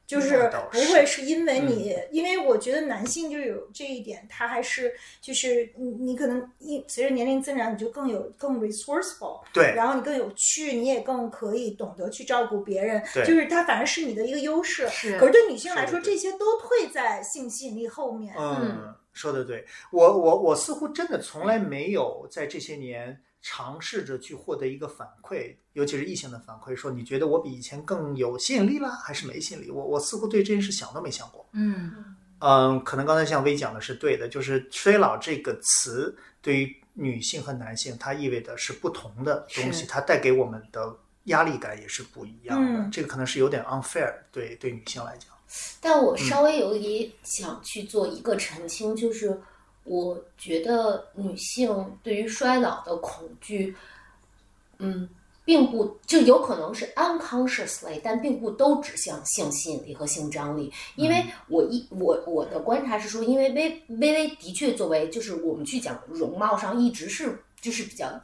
就是不会是因为你，因为我觉得男性就有这一点，他还是就是你你可能一随着年龄增长，你就更有更 resourceful，对。然后你更有趣，你也更可以懂得去照顾别人，对。就是他反而是你的一个优势。是。可是对女性来说，这些都退在性吸引力后面。嗯，说的对，我我我似乎真的从来没有在这些年尝试着去获得一个反馈，尤其是异性的反馈，说你觉得我比以前更有吸引力了，还是没吸引力？我我似乎对这件事想都没想过。嗯嗯，可能刚才像薇讲的是对的，就是衰老这个词对于女性和男性，它意味着是不同的东西，它带给我们的压力感也是不一样的。嗯这个可能是有点 unfair，对对女性来讲。但我稍微有一想去做一个澄清，就是我觉得女性对于衰老的恐惧，嗯，并不就有可能是 unconsciously，但并不都指向性吸引力和性张力。因为我一我我的观察是说，因为微微微的确作为就是我们去讲容貌上一直是就是比较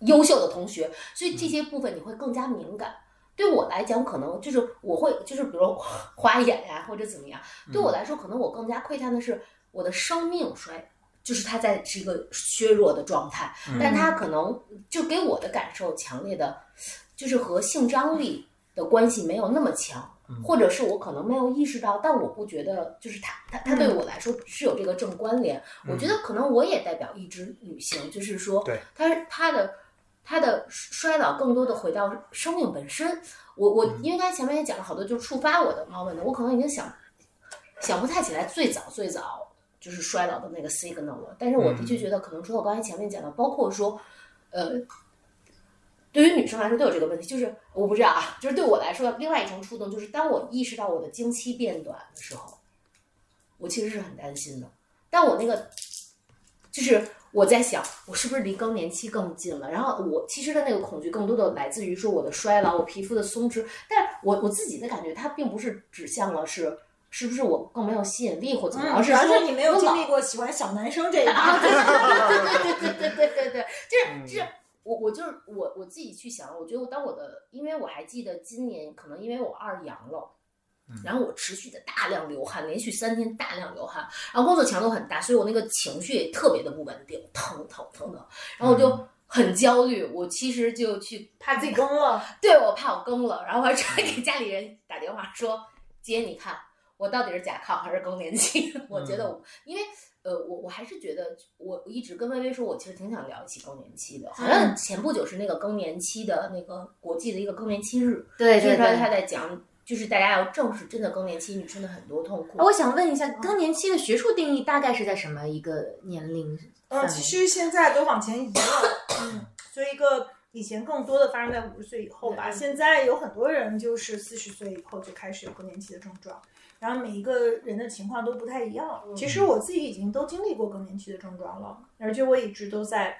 优秀的同学，所以这些部分你会更加敏感。对我来讲，可能就是我会就是比如 花眼呀、或者怎么样。对我来说，可能我更加窥探的是我的生命衰。就是它在是一个削弱的状态，但它可能就给我的感受强烈的，就是和性张力的关系没有那么强，或者是我可能没有意识到，但我不觉得就是它它它对我来说是有这个正关联。我觉得可能我也代表一只女性，就是说，对它它的它的衰老更多的回到生命本身。我我因为刚才前面也讲了好多，就是触发我的 moment，我可能已经想想不太起来最早最早。就是衰老的那个 signal 了，但是我的确觉得，可能说我刚才前面讲的，包括说，呃，对于女生来说都有这个问题，就是我不知道啊，就是对我来说，另外一重触动就是，当我意识到我的经期变短的时候，我其实是很担心的。但我那个，就是我在想，我是不是离更年期更近了？然后我其实的那个恐惧更多的来自于说我的衰老，我皮肤的松弛，但我我自己的感觉，它并不是指向了是。是不是我更没有吸引力或怎么样？主要是你没有经历过喜欢小男生这一 趴。对对对对对对对对，就是就是我我就是我我自己去想，我觉得当我的，因为我还记得今年可能因为我二阳了，然后我持续的大量流汗，连续三天大量流汗，然后工作强度很大，所以我那个情绪也特别的不稳定，疼疼疼疼，然后我就很焦虑，我其实就去怕自己更了，对我怕我更了，然后我还专门给家里人打电话说，姐你看。我到底是甲亢还是更年期？我觉得，我，因为呃，我我还是觉得，我一直跟微微说，我其实挺想聊一起更年期的。好像前不久是那个更年期的那个国际的一个更年期日，对对对，他在讲，就是大家要正视真的更年期女生的很多痛苦。我想问一下，更年期的学术定义大概是在什么一个年龄？呃，其实现在都往前移了，嗯，所以一个以前更多的发生在五十岁以后吧，现在有很多人就是四十岁以后就开始有更年期的症状。然后每一个人的情况都不太一样。其实我自己已经都经历过更年期的症状了，而且我一直都在，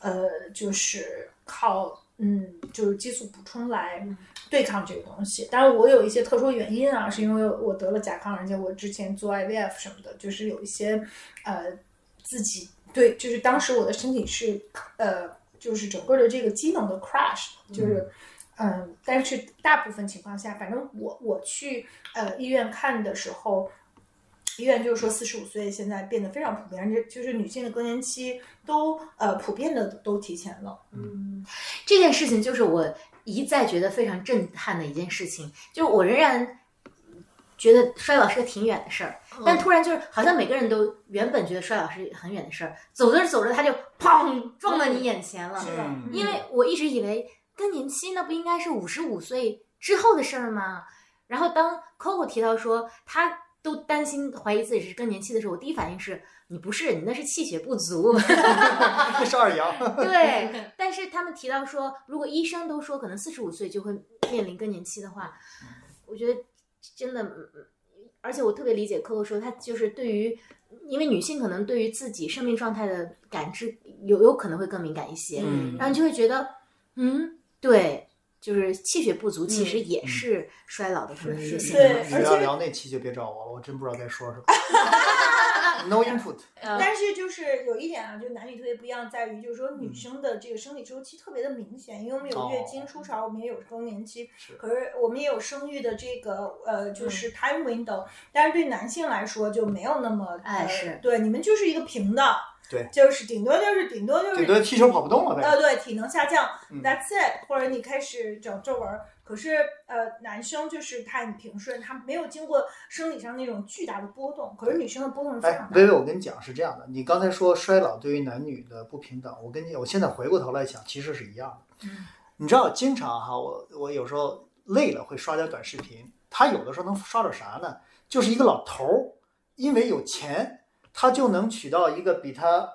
呃，就是靠嗯，就是激素补充来对抗这个东西。当然，我有一些特殊原因啊，是因为我得了甲亢，而且我之前做 IVF 什么的，就是有一些呃自己对，就是当时我的身体是呃，就是整个的这个机能的 crash，就是。嗯，但是大部分情况下，反正我我去呃医院看的时候，医院就是说四十五岁现在变得非常普遍，而且就是女性的更年期都呃普遍的都提前了。嗯，这件事情就是我一再觉得非常震撼的一件事情，就是我仍然觉得衰老是个挺远的事儿，但突然就是好像每个人都原本觉得衰老是很远的事儿，走着走着他就砰撞到你眼前了。因为我一直以为。更年期那不应该是五十五岁之后的事儿吗？然后当 Coco 提到说他都担心怀疑自己是更年期的时候，我第一反应是你不是，你那是气血不足，那是二阳。对，但是他们提到说，如果医生都说可能四十五岁就会面临更年期的话，我觉得真的，而且我特别理解 Coco 说他就是对于，因为女性可能对于自己生命状态的感知有有可能会更敏感一些，嗯，然后就会觉得，嗯。对，就是气血不足，其实也是衰老的可能一个对，你要聊那期就别找我了，我真不知道该说什么。No input。但是就是有一点啊，就男女特别不一样，在于就是说女生的这个生理周期特别的明显，因为我们有月经初潮，我们也有更年期，可是我们也有生育的这个呃，就是 time window。但是对男性来说就没有那么哎是对你们就是一个平的。对，就是顶多就是顶多就是顶多踢球跑不动了呗。呃，对，体能下降，That's it。或者你开始长皱纹，可是呃，男生就是他很平顺，他没有经过生理上那种巨大的波动。可是女生的波动是非常大。薇薇，我跟你讲是这样的，你刚才说衰老对于男女的不平等，我跟你，我现在回过头来想，其实是一样的。嗯。你知道，经常哈，我我有时候累了会刷点短视频，他有的时候能刷点啥呢？就是一个老头儿，因为有钱，他就能娶到一个比他。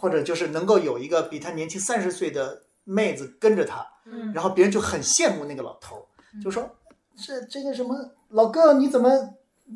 或者就是能够有一个比他年轻三十岁的妹子跟着他，嗯，然后别人就很羡慕那个老头儿，就说这这个什么老哥你怎么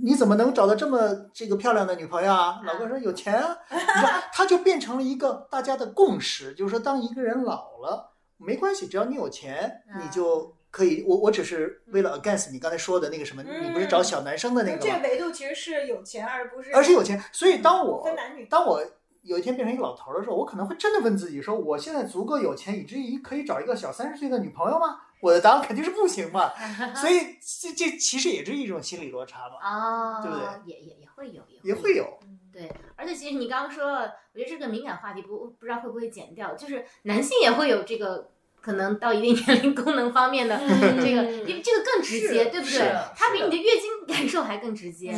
你怎么能找到这么这个漂亮的女朋友啊？老哥说有钱啊，你说他就变成了一个大家的共识，就是说当一个人老了，没关系，只要你有钱，啊你就可以。我我只是为了 against 你刚才说的那个什么，嗯你不是找小男生的那个吗？这个维度其实是有钱，而不是而是有钱。所以当我。当我有一天变成一个老头儿的时候，我可能会真的问自己说：我现在足够有钱，以至于可以找一个小三十岁的女朋友吗？我的答案肯定是不行嘛。所以这这其实也是一种心理落差嘛，哦，对不对？也也也会有，也会有。对，而且其实你刚刚说了，我觉得这个敏感话题不不知道会不会剪掉，就是男性也会有这个可能到一定年龄功能方面的这个，因为这个更直接，对不对？它比你的月经感受还更直接。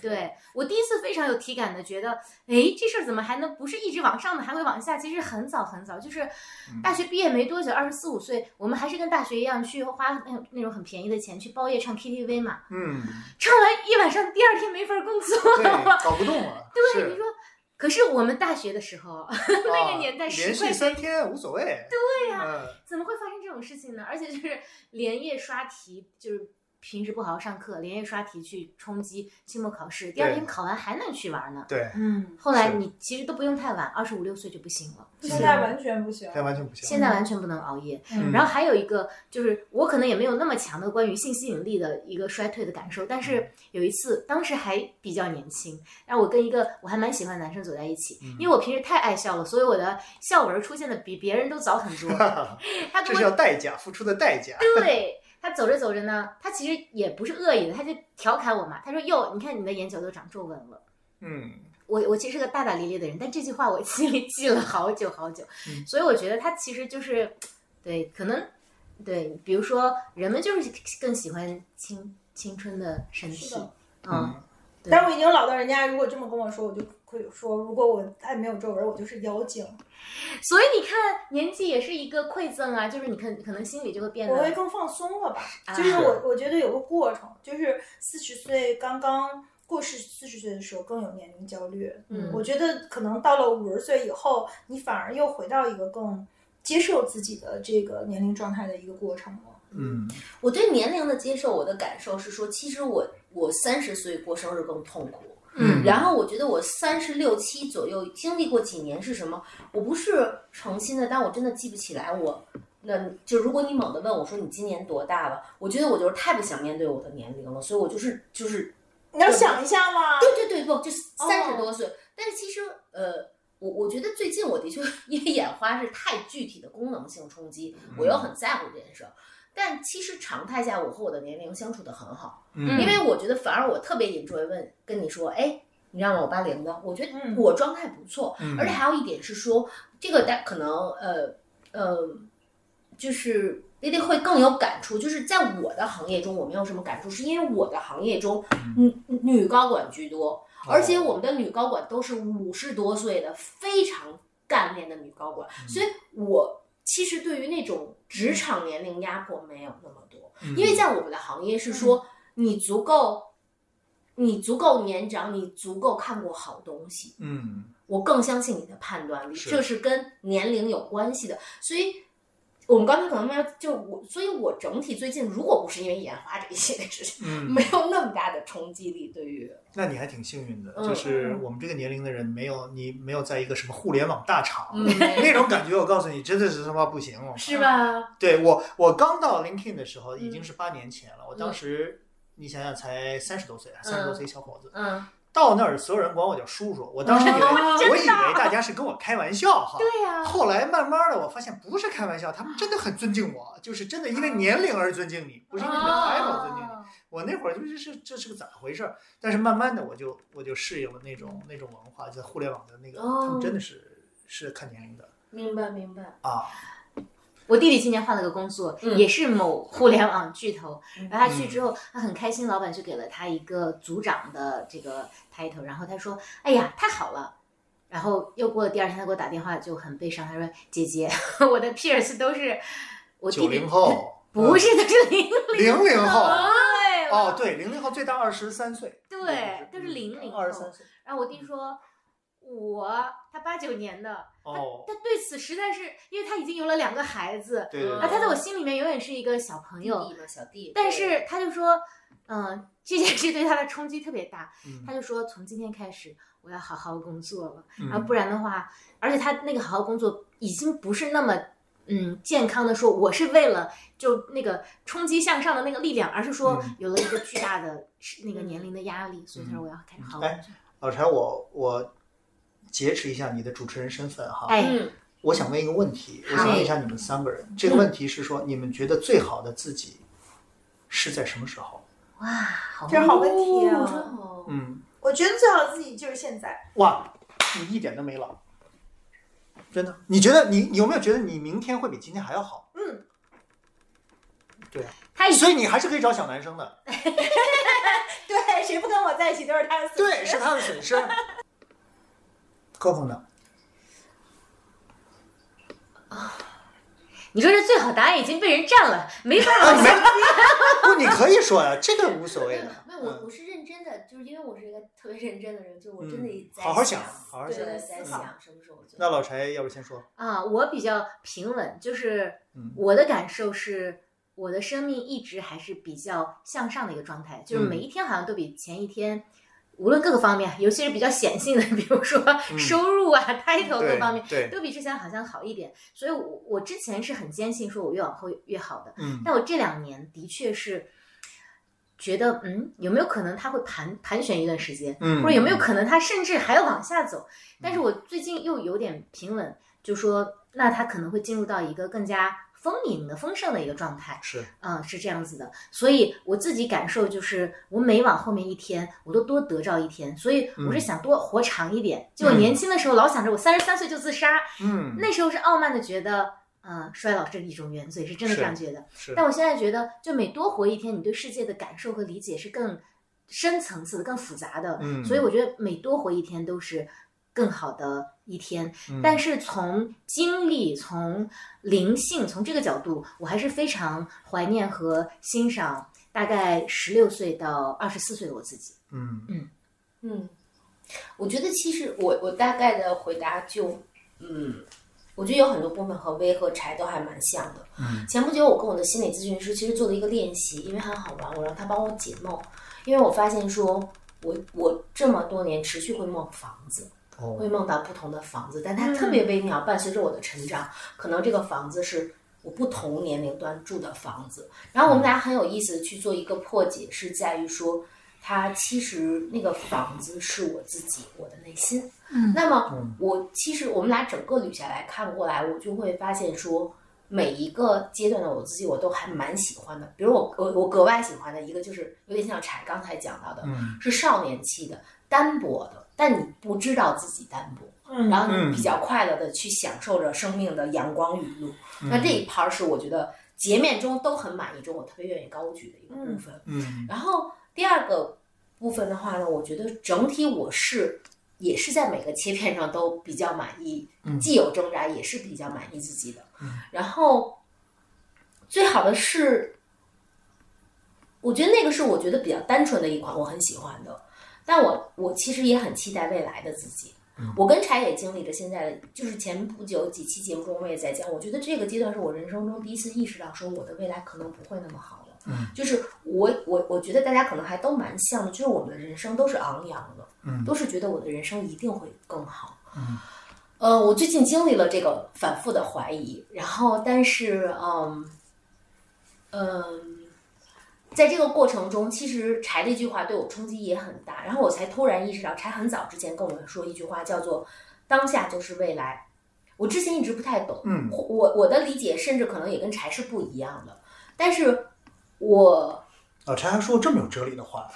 对我第一次非常有体感的觉得，哎，这事儿怎么还能不是一直往上的，还会往下？其实很早很早，就是大学毕业没多久，二十四五岁，我们还是跟大学一样去花那种那种很便宜的钱去包夜唱 KTV 嘛，嗯，唱完一晚上，第二天没法工作。对，搞不动了。对，你说，可是我们大学的时候，那啊个年代十连续块三天无所谓。对呀，怎么会发生这种事情呢？而且就是连夜刷题，就是平时不好好上课，连夜刷题去冲击期末考试，第二天考完还能去玩呢。对，嗯，后来你其实都不用太晚，二十五六岁就不行了。现在完全不行。现在完全不行。现在完全不能熬夜。嗯然后还有一个就是，我可能也没有那么强的关于性吸引力的一个衰退的感受，但是有一次，当时还比较年轻，然后我跟一个我还蛮喜欢的男生走在一起，因为我平时太爱笑了，所以我的笑纹出现的比别人都早很多。这是要代价，付出的代价。对他走着走着呢，他其实也不是恶意的，他就调侃我嘛，他说：“哟，你看你的眼角都长皱纹了。”嗯，我我其实是个大大咧咧的人，但这句话我心里记了好久好久，嗯。所以我觉得他其实就是，对，可能对，比如说人们就是更喜欢青青春的身体嗯，对。但我已经老到人家如果这么跟我说，我就会说，如果我再没有皱纹，我就是妖精，所以你看年纪也是一个馈赠啊，就是你看可能心里就会变得我会更放松了吧？啊就是我我觉得有个过程，就是四十岁刚刚过世四十岁的时候更有年龄焦虑，嗯我觉得可能到了五十岁以后，你反而又回到一个更接受自己的这个年龄状态的一个过程了。嗯，我对年龄的接受，我的感受是说，其实我我三十岁过生日更痛苦。嗯然后我觉得我三十六七左右经历过几年是什么？我不是诚心的，但我真的记不起来我。那就如果你猛地问我说你今年多大了，我觉得我就是太不想面对我的年龄了，所以我就是就是你要想一下嘛，对对对，不就三十哦多岁？但是其实呃，我我觉得最近我的确因为眼花是太具体的功能性冲击，我又很在乎这件事儿。但其实常态下，我和我的年龄相处的很好，嗯。因为我觉得反而我特别 enjoy 问跟你说，哎，你让我八零的，我觉得嗯。我状态不错，嗯。而且还有一点是说，这个大可能呃呃，就是丽丽会更有感触，就是在我的行业中我没有什么感触，是因为我的行业中女女高管居多，而且我们的女高管都是五十多岁的非常干练的女高管，所以我其实对于那种职场年龄压迫没有那么多，因为在我们的行业是说你足够。你足够年长，你足够看过好东西，嗯我更相信你的判断力，这是跟年龄有关系的。所以，我们刚才可能没有，就我，所以我整体最近，如果不是因为研发这一系列事情，嗯，没有那么大的冲击力。对于，那你还挺幸运的，嗯就是我们这个年龄的人没有你没有在一个什么互联网大厂嗯那种感觉，我告诉你，真的是他妈不行了。是吧？对我，我刚到 LinkedIn 的时候已嗯经是八年前了，我当时你想想才三十多岁，三十多岁小伙子，嗯，到那儿所有人管我叫叔叔，我当时以为哦我以为大家是跟我开玩笑哈。对呀、后来慢慢的，我发现不是开玩笑，他们真的很尊敬我，就是真的因为年龄而尊敬你，不是因为你的 title 尊敬你。哦我那会儿就是是这是个咋回事儿？但是慢慢的我就我就适应了那种那种文化，在互联网的那个，哦他们真的是是看年龄的明白明白。啊。我弟弟今年换了个工作，嗯也是某互联网巨头。嗯然后他去之后，他很开心，老板就给了他一个组长的这个 title。然后他说：“哎呀，太好了。”然后又过了第二天，他给我打电话就很悲伤，他说：“姐姐，我的 peers 都是我弟弟九零，后，不是都是零零零后。对哦，对，零零后最大二十三岁，对，都是零零后二十三岁。然后我弟说，我他八九年的，哦，他对此实在是，因为他已经有了两个孩子，对对啊，他在我，心里面永远是一个小朋友。弟嘛，小弟。但是他就说，嗯、这件事对他的冲击特别大。嗯他就说，从今天开始，我要好好工作了，嗯啊，不然的话，而且他那个好好工作已经不是那么。嗯健康的说我是为了就那个冲击向上的那个力量，而是说嗯有了一个巨大的那个年龄的压力，所以他说我要开始好好哎老柴，我我劫持一下你的主持人身份哈。我想问一个问题，我想问一下你们三个人，这个问题是说，你们觉得最好的自己是在什么时候？哇，好这是好问题哦啊！嗯，我觉得最好的自己就是现在。哇，你一点都没老，真的。你觉得你你有没有觉得你明天会比今天还要好？嗯，对啊，他所以你还是可以找小男生的，对，谁不跟我在一起都是他的损失。对，是他的损失。高峰呢？你说这最好答案已经被人占了，没法啊，往下。没，不，你可以说呀，这个无所谓的。没有，我嗯我是认真的，就是因为我是一个特别认真的人，就我真的在好好想想，好好对想。在在想什么时候做。那老柴，要不先说？啊，我比较平稳，就是嗯我的感受是，我的生命一直还是比较向上的一个状态，就是嗯每一天好像都比前一天，无论各个方面，尤其是比较显性的，比如说收入啊、title 各方面，都比之前好像好一点。所以我我之前是很坚信说我越往后越好的，嗯但我这两年的确是觉得，嗯，有没有可能它会盘盘旋一段时间，嗯或者有没有可能它甚至还要往下走？但是我最近又有点平稳，就说那它可能会进入到一个更加丰盈的、丰盛的一个状态。是，嗯，是这样子的，所以我自己感受就是，我每往后面一天，我都多得着一天，所以我是嗯想多活长一点。就我年轻的时候，老想着我三十三岁就自杀，嗯，那时候是傲慢的觉得，嗯，衰老是一种原罪，是真的这样觉得。但我现在觉得，就每多活一天，你对世界的感受和理解是更深层次的、更复杂的。嗯所以我觉得每多活一天都是更好的一天。嗯但是从经历、从灵性、从这个角度，我还是非常怀念和欣赏大概十六岁到二十四岁的我自己。嗯嗯，我觉得其实我我大概的回答就，嗯，我觉得有很多部分和微和柴都还蛮像的。嗯，前不久我跟我的心理咨询师其实做了一个练习，因为很好玩，我让他帮我解梦，因为我发现说我我这么多年持续会梦房子。会哦，梦到不同的房子，但它特别微妙，伴随着我的成长，可能这个房子是我不同年龄段住的房子。然后我们俩很有意思的去做一个破解，是在于说，它其实那个房子是我自己，我的内心。嗯那么嗯我其实我们俩整个捋下来看过来，我就会发现说。每一个阶段的我自己，我都还蛮喜欢的。比如我我我格外喜欢的一个，就是有点像柴刚才讲到的，嗯是少年期的单薄的，但你不知道自己单薄，嗯然后嗯你比较快乐的去享受着生命的阳光雨露。嗯那这一盘儿是我觉得洁面中都很满意中，我特别愿意高举的一个部分。嗯然后第二个部分的话呢，我觉得整体我是也是在每个切片上都比较满意，嗯既有挣扎，也是比较满意自己的。然后最好的是，我觉得那个是我觉得比较单纯的一款，我很喜欢的。但我我其实也很期待未来的自己。我跟柴也经历着现在的，就是前不久几期节目中我也在讲，我觉得这个阶段是我人生中第一次意识到，说我的未来可能不会那么好了。嗯，就是我我我觉得大家可能还都蛮像的，就是我们的人生都是昂扬的，嗯都是觉得我的人生一定会更好。嗯，呃，我最近经历了这个反复的怀疑，然后但是嗯嗯。在这个过程中，其实柴的一句话对我冲击也很大，然后我才突然意识到，柴很早之前跟我们说一句话，叫做“当下就是未来”。我之前一直不太懂，嗯我我的理解甚至可能也跟柴是不一样的，但是我啊柴还说过这么有哲理的话呢。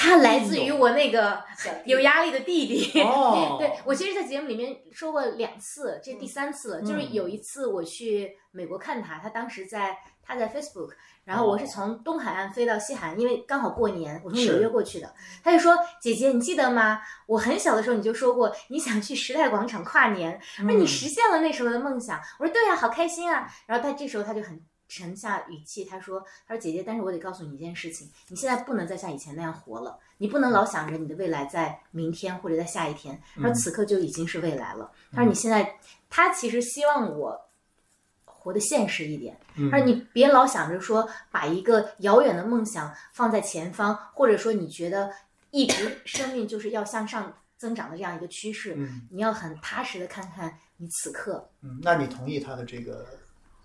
他来自于我那个有压力的弟弟。哦，对我其实，在节目里面说过两次，这是第三次了。就是嗯有一次我去美国看他，他当时在他在 Facebook，然后我是从东海岸飞到西海岸，因为刚好过年，我从是纽约过去的。他就说：“姐姐，你记得吗？我很小的时候你就说过你想去时代广场跨年，嗯说你实现了那时候的梦想。”我说：“对呀、好开心啊！”然后他这时候他就很。沉下语气，他说：“他说姐姐，但是我得告诉你一件事情，你现在不能再像以前那样活了，你不能老想着你的未来在明天或者在下一天。他说此刻就已经是未来了。他说你现在，他其实希望我活得现实一点。嗯他说你别老想着说把一个遥远的梦想放在前方，或者说你觉得一直 生命就是要向上增长的这样一个趋势，嗯你要很踏实的看看你此刻。嗯，那你同意他的这个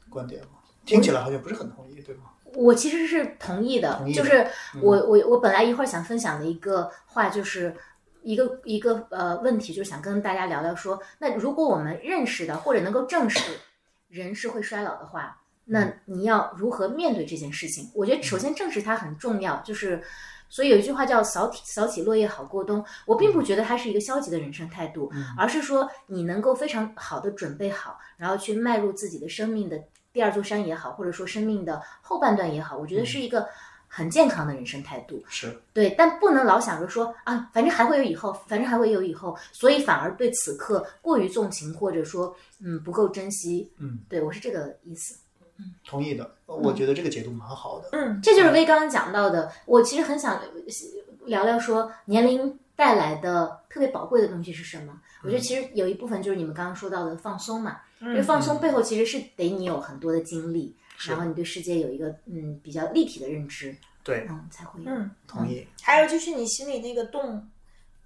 观点吗？听起来好像不是很同意，对吗？我其实是同意的，意的就是嗯我我我本来一会儿想分享的一个话，就是一个一个呃问题，就是想跟大家聊聊说，那如果我们认识的或者能够正视人是会衰老的话，那你要如何面对这件事情？我觉得首先正视它很重要，就是。所以有一句话叫“扫起扫起落叶好过冬”，我并不觉得它是一个消极的人生态度，而是说你能够非常好的准备好，然后去迈入自己的生命的第二座山也好，或者说生命的后半段也好，我觉得是一个很健康的人生态度。是，对，但不能老想着说啊，反正还会有以后，反正还会有以后，所以反而对此刻过于纵情，或者说嗯不够珍惜。嗯，对我是这个意思。同意的。我觉得这个解读蛮好的。嗯，这就是薇刚刚讲到的，我其实很想呃聊聊说年龄带来的特别宝贵的东西是什么。我觉得其实有一部分就是你们刚刚说到的放松嘛，因为放松背后其实是得你有很多的经历，是然后你对世界有一个嗯比较立体的认知，对，嗯才会有。嗯，同意。还有就是你心里那个洞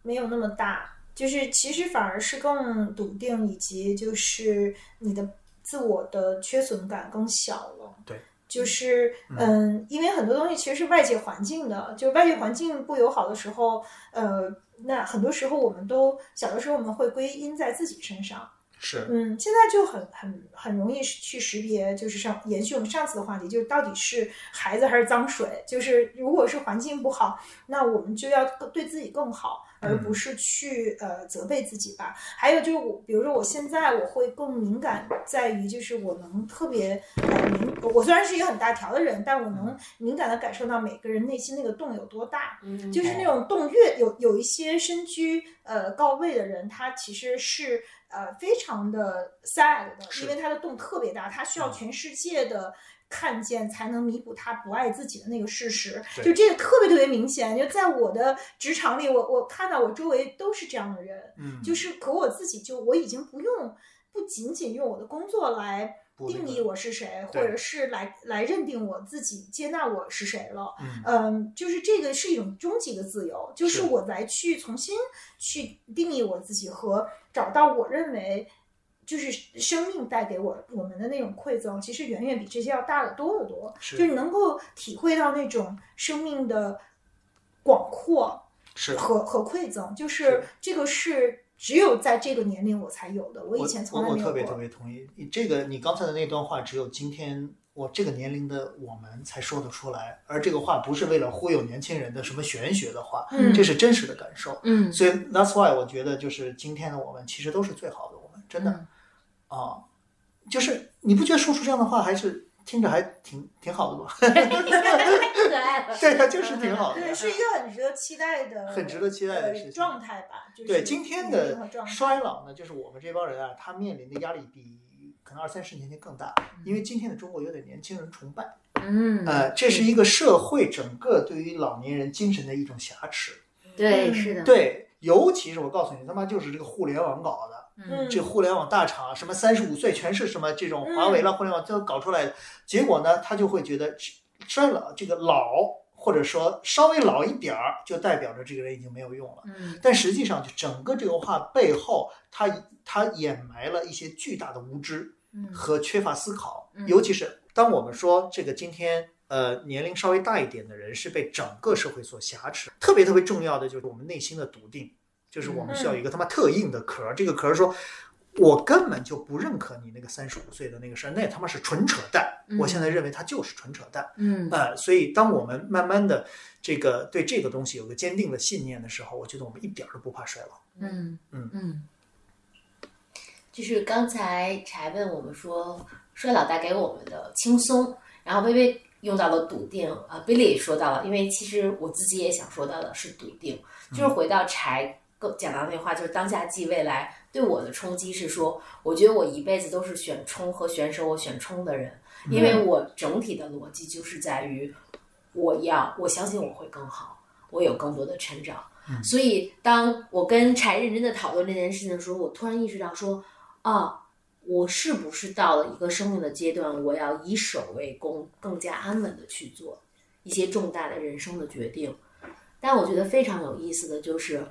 没有那么大，就是其实反而是更笃定，以及就是你的自我的缺损感更小了。对。就是嗯，因为很多东西其实是外界环境的，就是外界环境不友好的时候，呃，那很多时候我们都小的时候我们会归因在自己身上，是，嗯，现在就很很很容易去识别，就是上延续我们上次的话题，就是到底是孩子还是脏水。就是如果是环境不好，那我们就要更对自己更好，而不是去呃责备自己吧。还有就是我，比如说我现在我会更敏感，在于就是我能特别呃敏，我虽然是一个很大条的人，但我能敏感的感受到每个人内心那个洞有多大。嗯就是那种洞越有有一些身居呃高位的人，他其实是呃非常的 sad 的，因为他的洞特别大，他需要全世界的。看见才能弥补他不爱自己的那个事实，就这个特别特别明显。就在我的职场里，我我看到我周围都是这样的人，嗯，就是可我自己就我已经不用不仅仅用我的工作来定义我是谁，或者是来来认定我自己接纳我是谁了。嗯嗯，就是这个是一种终极的自由，就是是我来去重新去定义我自己和找到我认为就是生命带给我我们的那种馈赠，其实远远比这些要大得多得多。是就是能够体会到那种生命的广阔是。和和馈赠，就是是这个是只有在这个年龄我才有的，我以前从来没有过。我我特别特别同意你这个，你刚才的那段话，只有今天我这个年龄的我们才说得出来，而这个话不是为了忽悠年轻人的什么玄学的话，嗯这是真实的感受。嗯所以 that's why 我觉得就是今天的我们其实都是最好的我们，真的嗯啊，就是你不觉得说出这样的话还是听着还挺挺好的吗？可爱了。对呀，就是挺好的。对，是一个很值得期待的、很值得期待的呃事情状态吧。就是对今天的状态衰老呢，就是我们这帮人啊，他面临的压力比可能二三十年前更大，因为今天的中国有点年轻人崇拜，嗯，呃，这是一个社会整个对于老年人精神的一种挟持。对，嗯是的，，对，尤其是我告诉你，他妈就是这个互联网搞的，嗯这互联网大厂什么三十五岁全是什么这种华为了互联网都搞出来的，结果呢，他就会觉得衰老这个老或者说稍微老一点儿，就代表着这个人已经没有用了。嗯但实际上，就整个这个话背后，他他掩埋了一些巨大的无知嗯和缺乏思考。嗯尤其是当我们说这个今天呃年龄稍微大一点的人是被整个社会所挟持，特别特别重要的就是我们内心的笃定，就是我们需要有一个他妈特硬的壳儿。这个壳儿说。我根本就不认可你那个三十五岁的那个事儿，那他妈是纯扯淡。嗯我现在认为它就是纯扯淡。嗯呃，所以当我们慢慢的这个对这个东西有个坚定的信念的时候，我觉得我们一点儿都不怕衰老。嗯嗯嗯就是刚才柴问我们说衰老带给我们的轻松，然后微微用到了笃定，啊、b i l l y 也说到了，因为其实我自己也想说到的是笃定，就是回到柴更讲到那话，就是当下即未来，对我的冲击是说，我觉得我一辈子都是选冲和选手，我选冲的人，因为我整体的逻辑就是在于，我要我相信我会更好，我有更多的成长。所以，当我跟柴认真的讨论这件事情的时候，我突然意识到说，啊，我是不是到了一个生命的阶段，我要以守为攻，更加安稳的去做一些重大的人生的决定？但我觉得非常有意思的就是，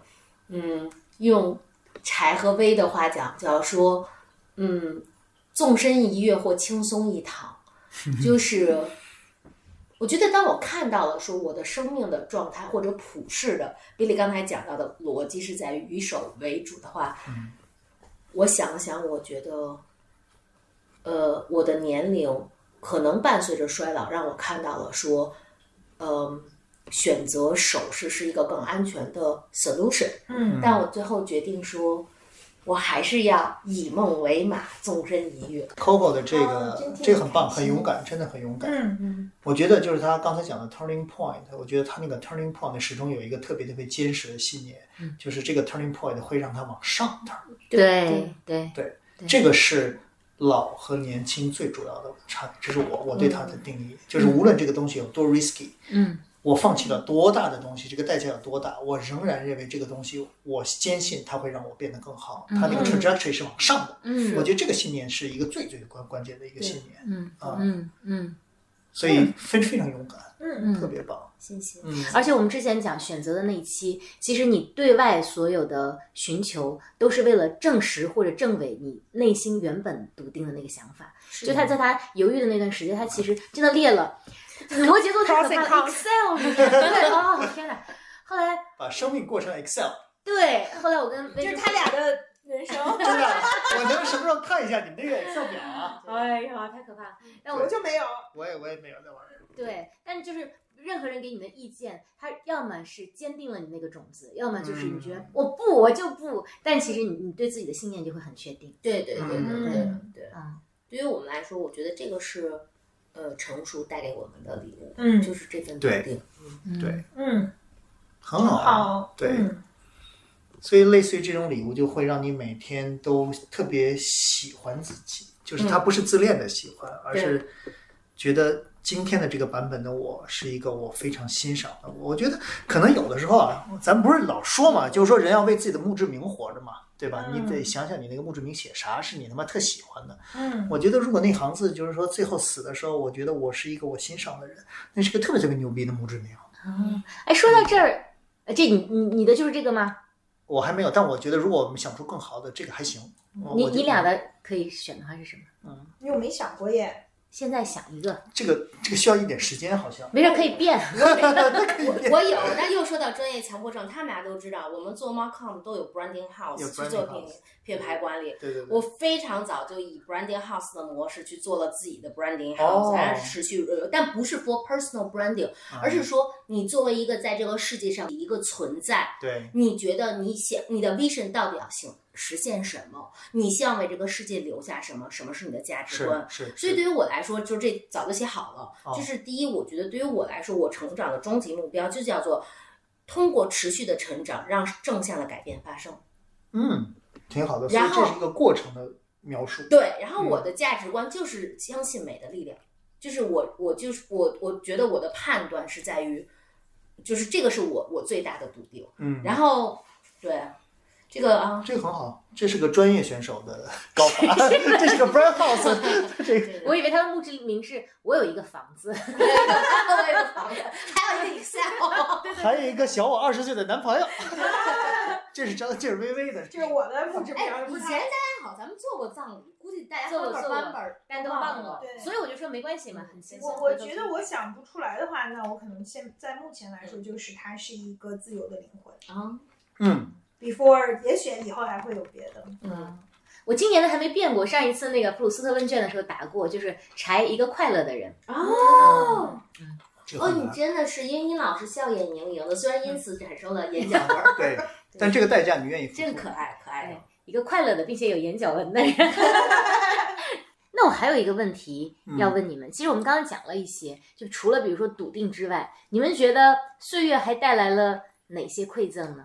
嗯，用柴和薇的话讲，叫说，嗯，纵身一跃或轻松一躺，就是我觉得当我看到了说我的生命的状态或者普世的，Billy 刚才讲到的逻辑是在于以守为主的话，我想了想，我觉得，呃，我的年龄可能伴随着衰老，让我看到了说，嗯、选择首饰是一个更安全的 solution。嗯。但我最后决定说，我还是要以梦为马，纵身一跃。Coco 的这个哦这个很棒，很勇敢，真的很勇敢。嗯嗯。我觉得就是他刚才讲的 turning point，我觉得他那个 turning point 始终有一个特别特别坚实的信念，就是这个 turning point 会让他往上 turn。对对对，对。这个是老和年轻最主要的差别，这是我我对它的定义，就是无论这个东西有多 risky，嗯，我放弃了多大的东西，这个代价有多大，我仍然认为这个东西，我坚信它会让我变得更好，它那个 trajectory 是往上的。嗯我觉得这个信念是一个最最关关键的一个信念，嗯啊嗯嗯，所以非非常勇敢，嗯嗯特别棒。谢谢。嗯，而且我们之前讲选择的那一期，其实你对外所有的寻求，都是为了证实或者证伪你内心原本笃定的那个想法。就他在他犹豫的那段时间，他其实真的列了摩羯座太可怕了，Excel 里面对，哦天哪！后来把生命过成 Excel，对，后来我跟就是他俩的人生，真的，我能什么时候看一下你们那个 Excel 表啊？哎呀，太可怕了。但我我就没有。我也我也没有那玩意儿。对，但是就是任何人给你的意见，他要么是坚定了你那个种子，要么就是你觉得、嗯我不我就不，但其实你你对自己的信念就会很确定。对对对对对嗯对。嗯对于我们来说，我觉得这个是呃成熟带给我们的礼物，嗯就是这份笃定。嗯对，嗯，很好对嗯所以类似于这种礼物，就会让你每天都特别喜欢自己，就是它不是自恋的喜欢，而是觉得今天的这个版本的我是一个我非常欣赏的我。我觉得可能有的时候啊，咱不是老说嘛，就是说人要为自己的墓志铭活着嘛，对吧？嗯你得想想你那个墓志铭写啥是你他妈特喜欢的。嗯我觉得如果那行字就是说最后死的时候，我觉得我是一个我欣赏的人，那是个特别特别牛逼的墓志铭。哎，说到这儿，呃这你你你的就是这个吗？我还没有，但我觉得如果我们想出更好的，这个还行。你你俩的可以选的话是什么？嗯因为我没想过耶。现在想一个，这个这个需要一点时间，好像。没事可以变。我有，但又说到专业强迫症，他们俩都知道，我们做 Marcom 都有 branding house 去做品品牌管理。对对对。我非常早就以 branding house 的模式去做了自己的 branding 哦 house，然后持续呃，但不是 for personal branding，啊而是说你作为一个在这个世界上的一个存在，对你觉得你想你的 vision 到底要行实现什么？你希望为这个世界留下什么？什么是你的价值是观？是。所以对于我来说，就这早就写好了。哦就是第一，我觉得对于我来说，我成长的终极目标就叫做通过持续的成长，让正向的改变发生。嗯，挺好的。然后这是一个过程的描述。对，然后嗯我的价值观就是相信美的力量，就是我我就是我我觉得我的判断是在于，就是这个是我我最大的笃定。嗯，然后对这个啊，这个很好，这是个专业选手的高法，这是个 brand house，这个我以为他的墓志铭是我有一个房子，我有一个房子，还有一个 Excel。还有一个小我二十岁的男朋友，这是张这是微微的，这是我的墓志铭哎，，以前大家好，咱们做过葬礼，估计大家做过做过翻本儿，但都忘了对，所以我就说没关系嘛，很轻松。我我觉得我想不出来的话，那我可能现在目前来说，就是他是一个自由的灵魂。啊，嗯，Before，也许以后还会有别的。嗯，我今年的还没变过，上一次那个普鲁斯特问卷的时候答过，就是柴一个快乐的人。哦。哦，你。真的是英英老师笑眼盈盈的，虽然因此产生了眼角纹，对，但这个代价你愿意付出？真可爱可爱一个快乐的并且有眼角纹的人。那我还有一个问题要问你们，其实我们刚刚讲了一些，就除了比如说笃定之外，你们觉得岁月还带来了哪些馈赠呢？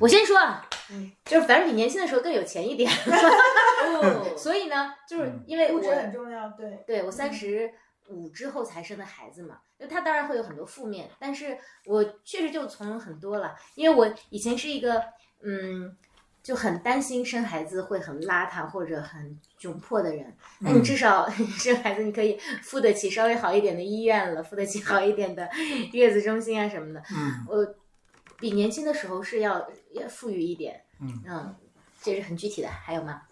我先说啊，嗯就是反正比年轻的时候更有钱一点，哦，所以呢，就是嗯因为我物质很重要，对。对我三十五之后才生的孩子嘛，就他当然会有很多负面，但是我确实就从容很多了，因为我以前是一个嗯。就很担心生孩子会很邋遢或者很窘迫的人，那你至少 生孩子你可以付得起稍微好一点的医院了，付得起好一点的 月子中心啊什么的。嗯我比年轻的时候是要要富裕一点，嗯嗯，这是很具体的，还有吗？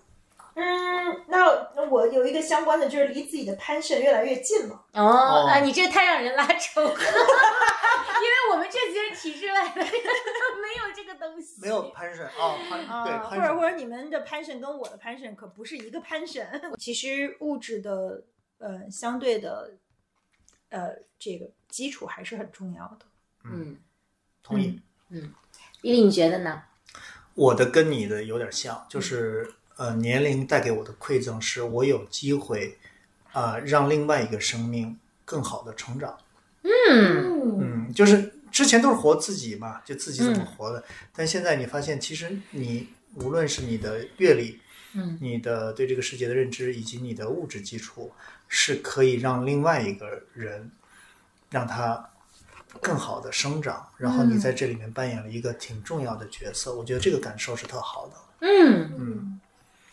嗯，那我有一个相关的，就是离自己的 passion 越来越近了。哦哦啊，你这太让人拉仇恨了，因为我们这些体制外的没有这个东西，没有 passion 啊，对啊，或者或者你们的 passion 跟我的 passion 可不是一个 passion。其实物质的呃相对的呃这个基础还是很重要的。嗯，同意。丽丽你觉得呢？我的跟你的有点像，就是呃，年龄带给我的馈赠是我有机会啊、让另外一个生命更好的成长。嗯嗯嗯，就是之前都是活自己嘛，就自己怎么活的。但现在你发现，其实你无论是你的阅历，嗯，你的对这个世界的认知，以及你的物质基础，是可以让另外一个人让他更好的生长。然后你在这里面扮演了一个挺重要的角色，我觉得这个感受是特好的。嗯嗯，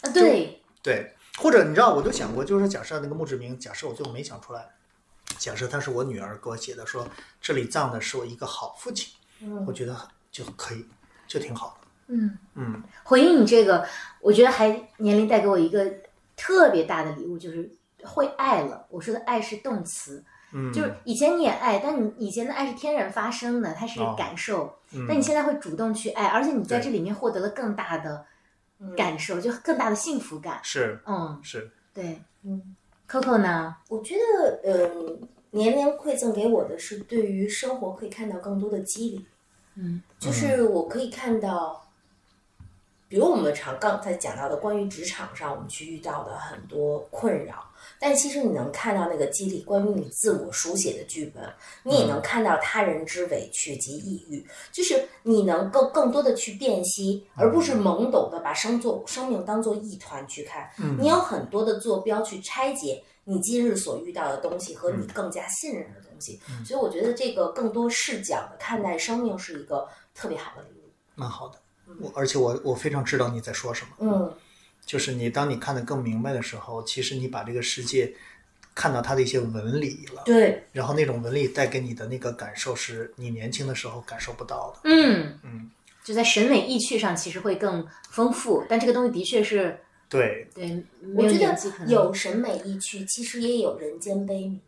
啊，对，对，或者你知道，我就想过，就是假设那个墓志铭，假设我最后没想出来，假设他是我女儿给我写的，说这里葬的是我一个好父亲，嗯我觉得就可以，就挺好的。嗯。嗯回应你这个，我觉得还年龄带给我一个特别大的礼物，就是会爱了。我说的爱是动词，嗯，就是以前你也爱，但你以前的爱是天然发生的，它是哦感受。嗯但你现在会主动去爱，而且你在这里面获得了更大的感受，就更大的幸福感。是嗯，是，对。嗯 Coco 呢？我觉得，嗯，年龄馈赠给我的是对于生活可以看到更多的激励。嗯，就是我可以看到，比如我们常刚才讲到的关于职场上我们去遇到的很多困扰，但其实你能看到那个激励，关于你自我书写的剧本，你也能看到他人之委屈及抑郁，就是你能够更多的去辨析，而不是懵懂的把生作生命当做一团去看。嗯。你有很多的坐标去拆解你今日所遇到的东西和你更加信任的东西，所以我觉得这个更多视角的看待生命是一个特别好的礼物。蛮好的。我而且我我非常知道你在说什么，嗯就是你当你看得更明白的时候，其实你把这个世界看到它的一些纹理了，对，然后那种纹理带给你的那个感受是你年轻的时候感受不到的。嗯嗯，就在审美意趣上其实会更丰富，但这个东西的确是对，对我觉得有审美意趣，其实也有人间悲悯，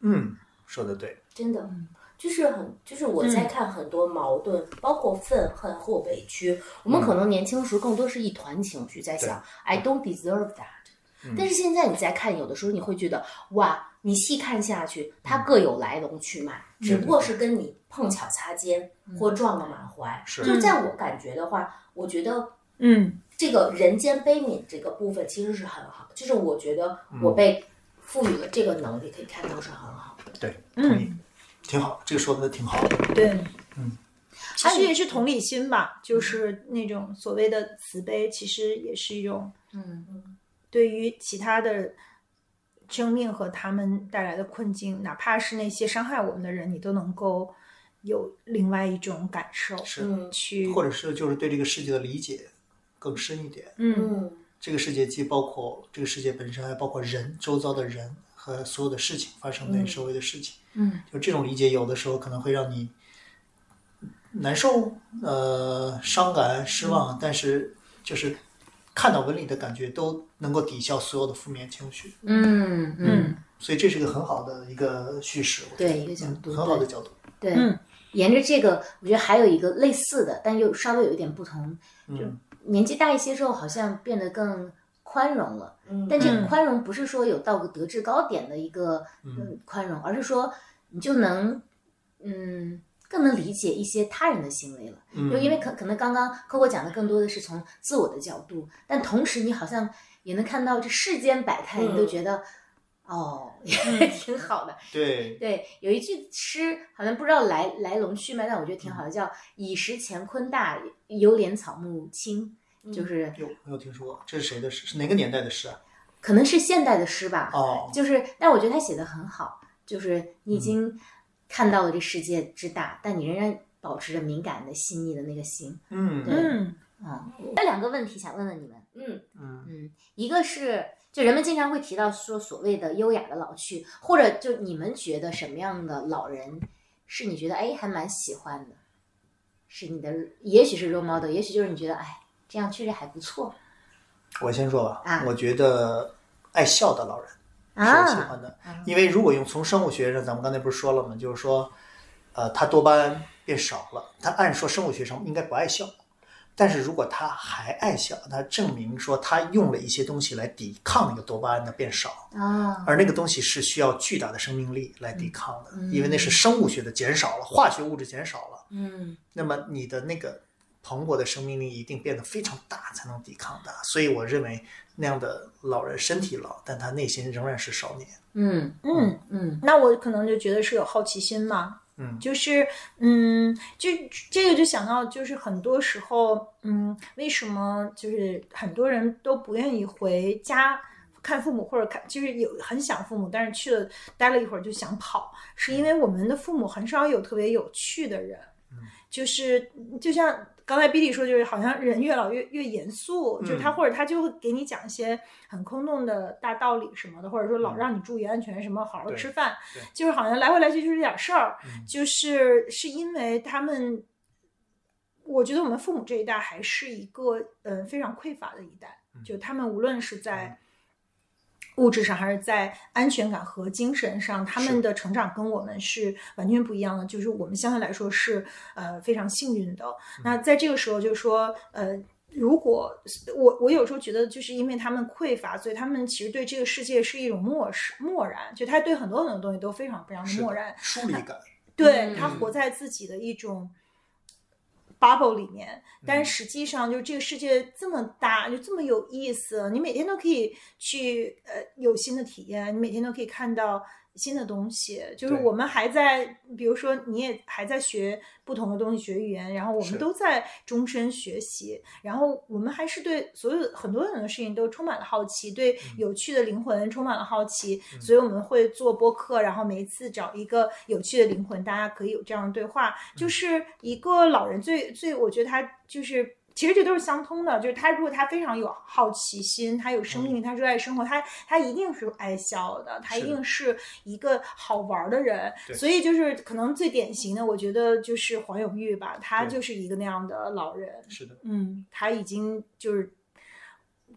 嗯，说的对，真的。就是很，就是我在看很多矛盾，包括愤恨或委屈，我们可能年轻时更多是一团情绪，在想 I don't deserve that。但是现在你再看，有的时候你会觉得，哇，你细看下去，它各有来龙去脉，只不过是。跟你碰巧擦肩或撞个满怀。是。就是在我感觉的话，我觉得嗯。这个人间悲悯这个部分其实是很好的，就是我觉得我被赋予了这个能力，可以看到是很好的。对，同意，挺好，这个说的挺好。的。对，嗯，其实也是同理心吧，就是那种所谓的慈悲，其实也是一种嗯。对于其他的生命和他们带来的困境，哪怕是那些伤害我们的人，你都能够有另外一种感受，是。嗯。去或者是就是对这个世界的理解更深一点。嗯。嗯这个世界既包括这个世界本身，还包括人周遭的人和所有的事情发生在你周围的事情。嗯，就这种理解，有的时候可能会让你难受、呃伤感、失望，但是就是看到纹理的感觉，都能够抵消所有的负面情绪。嗯嗯，所以这是一个很好的一个叙事，我觉得对一个角度嗯很好的角度。对，嗯沿着这个，我觉得还有一个类似的，但又稍微有一点不同，就嗯年纪大一些之后，好像变得更宽容了。嗯但这个嗯宽容不是说有到个德制高点的一个嗯宽容，而是说你就能嗯更能理解一些他人的行为了。嗯就因为可可能刚刚 Coco 讲的更多的是从自我的角度，但同时你好像也能看到这世间百态，你都嗯觉得哦也挺好的。对，对，有一句诗好像不知道来来龙去脉，但我觉得挺好的，叫“以识乾坤大，犹怜草木青”，就是有没有听说过？这是谁的诗？是哪个年代的诗啊？可能是现代的诗吧。哦，就是，但我觉得他写的很好，就是你已经看到了这世界之大，但你仍然保持着敏感的、细腻的那个心。嗯。对嗯。啊、有两个问题想问问你们，嗯。嗯。嗯，一个是就人们经常会提到说所谓的优雅的老去，或者就你们觉得什么样的老人是你觉得哎还蛮喜欢的，是你的，也许是 role model，也许就是你觉得哎这样确实还不错。我先说吧，啊。我觉得爱笑的老人是我喜欢的，因为如果用从生物学上，咱们刚才不是说了吗？就是说，呃，他多巴胺变少了，他按说生物学上应该不爱笑，但是如果他还爱笑，那证明说他用了一些东西来抵抗那个多巴胺的变少，啊，而那个东西是需要巨大的生命力来抵抗的，因为那是生物学的减少了，化学物质减少了，嗯。那么你的那个蓬勃的生命力一定变得非常大才能抵抗的。所以我认为那样的老人身体老，但他内心仍然是少年。嗯嗯，嗯那我可能就觉得是有好奇心嘛，嗯就是嗯，就这个就想到，就是很多时候，嗯，为什么就是很多人都不愿意回家看父母，或者看就是有很想父母，但是去了待了一会儿就想跑，是因为我们的父母很少有特别有趣的人，嗯就是就像。刚才 Billy 说，就是好像人越老越越严肃，就是他或者他就会给你讲一些很空洞的大道理什么的，或者说老让你注意安全，什么好好吃饭，就是好像来回来去就是这点事儿，嗯。就是是因为他们，我觉得我们父母这一代还是一个嗯、呃非常匮乏的一代，嗯。就他们无论是在物质上还是在安全感和精神上，他们的成长跟我们是完全不一样的。就是我们相对来说是呃非常幸运的。嗯那在这个时候，就是说呃。如果我我有时候觉得，就是因为他们匮乏，所以他们其实对这个世界是一种漠视、漠然，就他对很多很多东西都非常非常的漠然。疏离感，对嗯他活在自己的一种 bubble 里面，但是实际上就这个世界这么大，就这么有意思，你每天都可以去呃有新的体验，你每天都可以看到新的东西。就是我们还在，比如说你也还在学不同的东西，学语言，然后我们都在终身学习，然后我们还是对所有很多很多事情都充满了好奇，对嗯有趣的灵魂充满了好奇，所以我们会做播客，然后每一次找一个有趣的灵魂，大家可以有这样的对话，嗯就是一个老人最最，我觉得他就是。其实这都是相通的，就是他如果他非常有好奇心，他有生命力，他热爱生活，他他一定是爱笑的，他一定是一个好玩的人。所以就是可能最典型的，我觉得就是黄永玉吧，他就是一个那样的老人。是的，嗯，他已经就是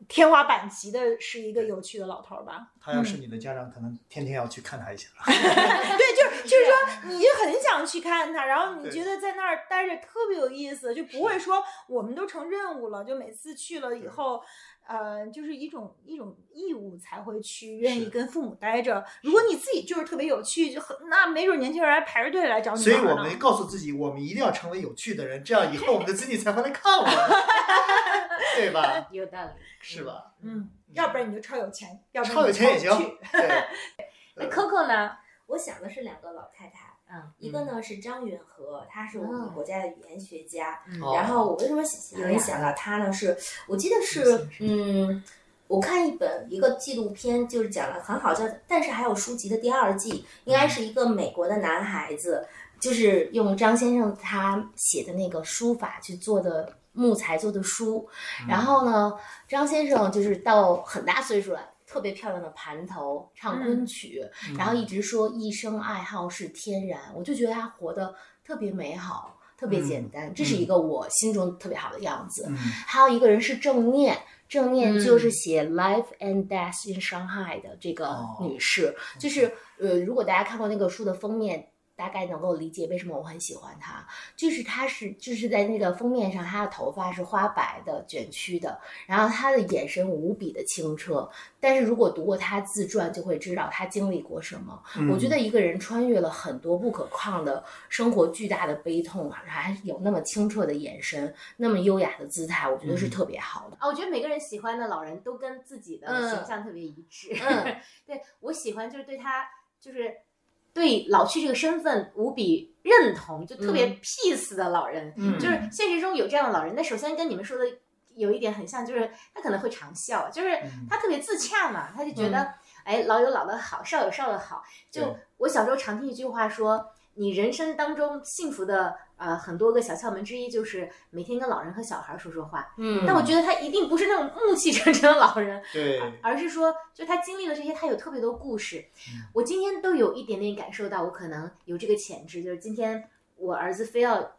天花板级的，是一个有趣的老头儿吧。他要是你的家长，可能天天要去看他一下。对，就是就是说，你就很想去看他，然后你觉得在那儿待着特别有意思，就不会说我们都成任务了，就每次去了以后。呃，就是一种一种义务才会去愿意跟父母待着。如果你自己就是特别有趣，就很那没准年轻人还排着队来找你所以。我们告诉自己，我们一定要成为有趣的人，这样以后我们的子女才会来看我们，对吧？有道理。是吧？嗯，要不然你就超有钱，要不然超有你钱也行超有趣。对，那 Coco 呢？我想的是两个老太太，嗯一个呢是张允和，他是我们国家的语言学家。哦然后我为什么有人想到他呢？是我记得是嗯。我看一本一个纪录片，就是讲了很好叫，但是还有书籍的第二季，应该是一个美国的男孩子，就是用张先生他写的那个书法去做的木材做的书。然后呢，张先生就是到很大岁数了，特别漂亮的盘头，唱昆曲，然后一直说一生爱好是天然，我就觉得她活得特别美好。特别简单，这是一个我心中特别好的样子。嗯还有一个人是郑念，郑念嗯就是写《Life and Death in Shanghai》的这个哦女士，就是呃，如果大家看过那个书的封面。大概能够理解为什么我很喜欢他，就是他是就是在那个封面上，她的头发是花白的卷曲的，然后他的眼神无比的清澈。但是如果读过他自传，就会知道他经历过什么。嗯我觉得一个人穿越了很多不可抗的生活巨大的悲痛，还有那么清澈的眼神，那么优雅的姿态，我觉得是特别好的。啊，我觉得每个人喜欢的老人都跟自己的嗯形象特别一致。嗯 对我喜欢就是对他就是对老去这个身份无比认同，就特别嗯 peace 的老人。嗯就是现实中有这样的老人，那首先跟你们说的有一点很像，就是他可能会常笑，就是嗯他特别自洽嘛，他就觉得、哎老有老的好，少有少的好。就我小时候常听一句话说，你人生当中幸福的呃很多个小窍门之一就是每天跟老人和小孩说说话。嗯但我觉得他一定不是那种暮气沉沉的老人，对，而是说，就他经历了这些，他有特别多故事。我今天都有一点点感受到，我可能有这个潜质，就是今天我儿子非要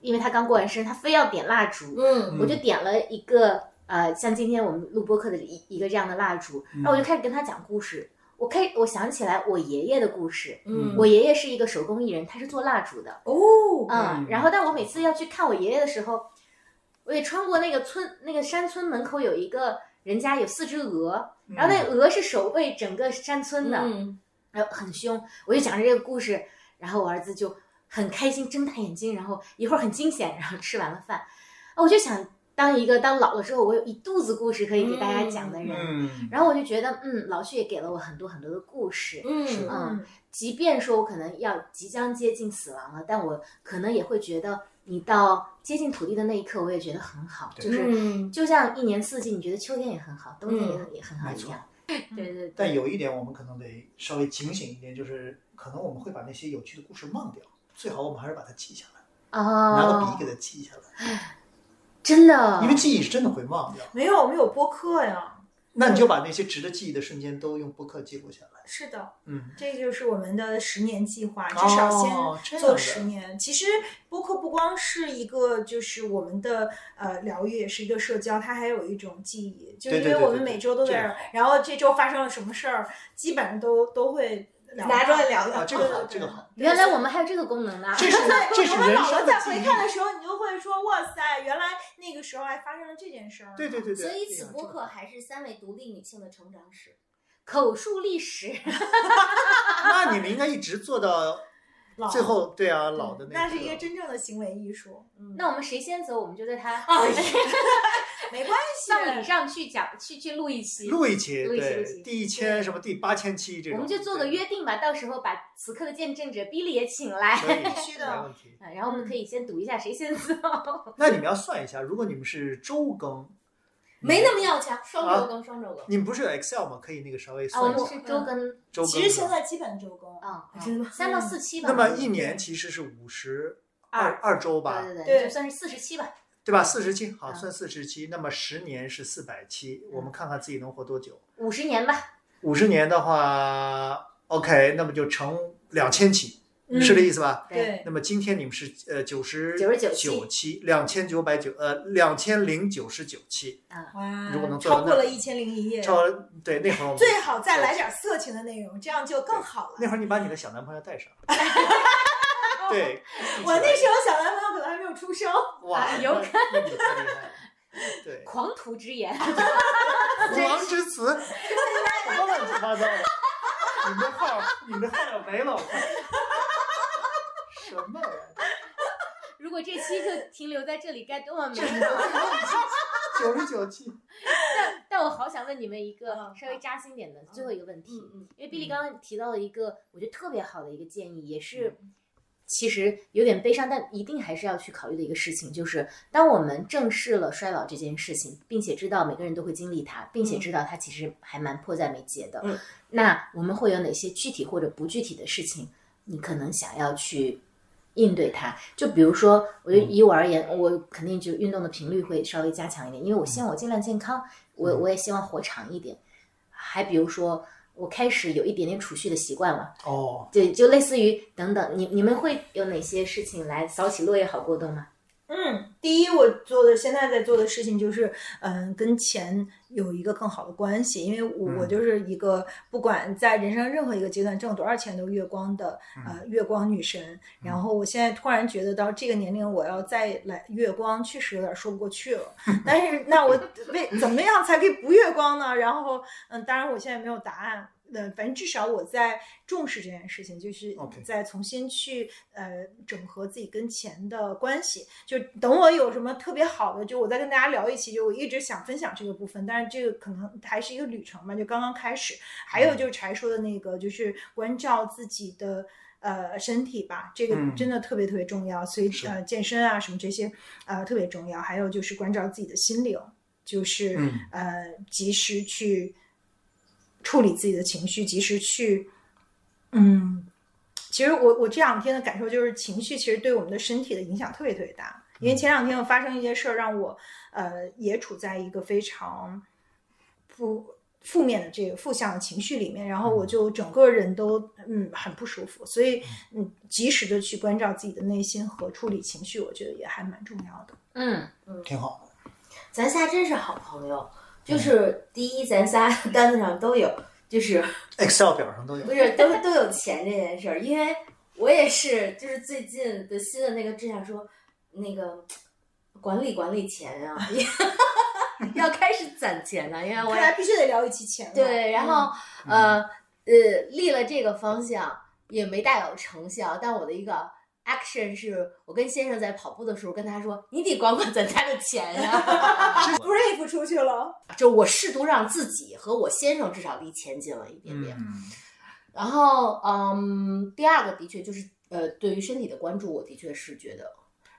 因为他刚过完生日，他非要点蜡烛，嗯我就点了一个呃，像今天我们录播课的一一个这样的蜡烛，然后我就开始跟他讲故事。我开我想起来我爷爷的故事，嗯。我爷爷是一个手工艺人，他是做蜡烛的，哦，嗯，然后但我每次要去看我爷爷的时候，我也穿过那个村那个山村门口有一个人家有四只鹅，然后那鹅是守卫整个山村的，嗯。然后很凶，我就讲着这个故事，然后我儿子就很开心，睁大眼睛，然后一会儿很惊险，然后吃完了饭，啊，我就想当一个当老了之后，我有一肚子故事可以给大家讲的人，嗯，然后我就觉得，嗯，老徐也给了我很多很多的故事，嗯嗯，即便说我可能要即将接近死亡了，但我可能也会觉得，你到接近土地的那一刻，我也觉得很好，就是嗯就像一年四季，你觉得秋天也很好，冬天也很、也很好一样。对对对，但有一点我们可能得稍微警醒一点，就是可能我们会把那些有趣的故事忘掉，最好我们还是把它记下来，哦。拿个哦笔，给它记下来，真的，因为记忆是真的会忘掉。没有，我们有播客呀。那你就把那些值得记忆的瞬间都用播客记录下来。是的，嗯，这就是我们的十年计划，至少先做十年。其实播客不光是一个，就是我们的呃疗愈，也是一个社交，它还有一种记忆。就因为我们每周都这个在这儿，然后这周发生了什么事儿，基本上都都会聊拿出来到聊聊啊，这个好，这个好，原来我们还有这个功能呢。这是这是我们人老了再生的的时候，你就会说：“哇塞，原来那个时候还发生了这件事儿。”对对对对。所以此播客还是三位独立女性的成长史。口述历史，那你们应该一直做到老最后，对啊，老的那个那是一个真正的行为艺术。嗯，那我们谁先走，我们就对他 没关系，葬礼上去讲，去去录一期，录一期，录一期录一对，期第一千什么第八千期这种，我们就做个约定吧，到时候把此刻的见证者 Billy 也请来，必须的没问题。啊然后我们可以先赌一下谁先走。那你们要算一下，如果你们是周更，没那么要强，双周更，双周更。你们不是有 Excel 吗？可以那个稍微啊，我们算一下是周更，周更。其实现在基本周更。啊，真的吗三到四期吧。那么一年其实是五十二二周吧，对对对就算是四十期吧。对吧？四十期，好，嗯算四十期。那么十年是四百期，我们看看自己能活多久。五十年吧，五十年的话，OK，那么就乘两千期，嗯是这意思吧？对，那么今天你们是呃九十99九期，两千九百九呃两千零九十九期，哇，如果能做到超过了一千零一夜，超对那会儿我们最好再来点色情的内容，这样就更好了。那会儿你把你的小男朋友带上，对，我那时候小男朋友可能还没有出生，哇，啊有那那你太厉害了，对，狂徒之言。虎王之词，什么乱七八糟的？你们这号，你们这号要没了，什么呀？如果这期就停留在这里，该多么美！九十九期，但但我好想问你们一个嗯稍微扎心点的最后一个问题，嗯因为比利刚刚提到了一个我觉得特别好的一个建议，也是其实有点悲伤，但一定还是要去考虑的一个事情，就是当我们正视了衰老这件事情，并且知道每个人都会经历它，并且知道它其实还蛮迫在眉睫的，嗯。那我们会有哪些具体或者不具体的事情，你可能想要去应对它？就比如说，我就以我而言，我肯定就运动的频率会稍微加强一点，因为我希望我尽量健康，我我也希望活长一点。还比如说，我开始有一点点储蓄的习惯了，哦，对，就类似于等等，你你们会有哪些事情来扫起落叶好过冬吗？嗯，第一，我做的现在在做的事情就是，嗯，跟钱有一个更好的关系，因为我、嗯我就是一个不管在人生任何一个阶段挣多少钱都月光的嗯呃月光女神。然后我现在突然觉得到这个年龄我要再来月光，确实有点说不过去了。但是那我为怎么样才可以不月光呢？然后嗯，当然我现在没有答案。呃，反正至少我在重视这件事情，就是在重新去呃整合自己跟钱的关系。就等我有什么特别好的，就我再跟大家聊一期。就我一直想分享这个部分，但是这个可能还是一个旅程嘛，就刚刚开始。还有就是柴说的那个，就是关照自己的。呃，身体吧，这个嗯真的特别特别重要，所以呃，健身啊什么这些呃特别重要。还有就是关照自己的心灵，就是、嗯呃及时去处理自己的情绪，及时去嗯，其实我我这两天的感受就是，情绪其实对我们的身体的影响特别特别大。因为前两天我发生一些事儿，让我呃也处在一个非常不负面的这个负向的情绪里面，然后我就整个人都嗯很不舒服，所以嗯及时的去关照自己的内心和处理情绪，我觉得也还蛮重要的。嗯，挺好的。咱仨真是好朋友。就是第一，咱仨 单子上都有，就是 Excel 表上都有不。是都都有钱这件事儿，因为我也是，就是最近的新的那个志向说，那个管理管理钱啊，要开始攒钱了，因为我看来必须得聊一期钱了。对，然后嗯呃呃立了这个方向也没大有成效，但我的一个 action 是我跟先生在跑步的时候跟他说，你得管管咱家的钱呀 Brave 出去了。就我试图让自己和我先生至少离钱近了一点点。嗯，然后，嗯，第二个的确就是，呃，对于身体的关注，我的确是觉得。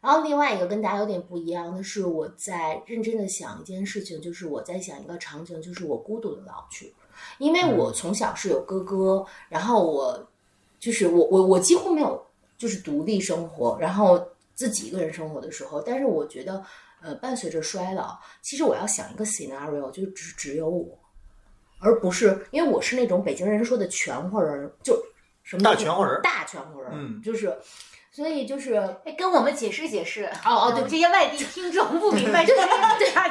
然后另外一个跟大家有点不一样的是，我在认真的想一件事情，就是我在想一个场景，就是我孤独的老去，因为我从小是有哥哥，然后我就是我我我几乎没有就是独立生活，然后自己一个人生活的时候，但是我觉得，呃，伴随着衰老，其实我要想一个 scenario，就只只有我，而不是因为我是那种北京人说的全乎人儿，就什么大全乎人儿大全乎人儿，嗯就是，所以就是哎，跟我们解释解释。哦哦对这些外地听众不明白，对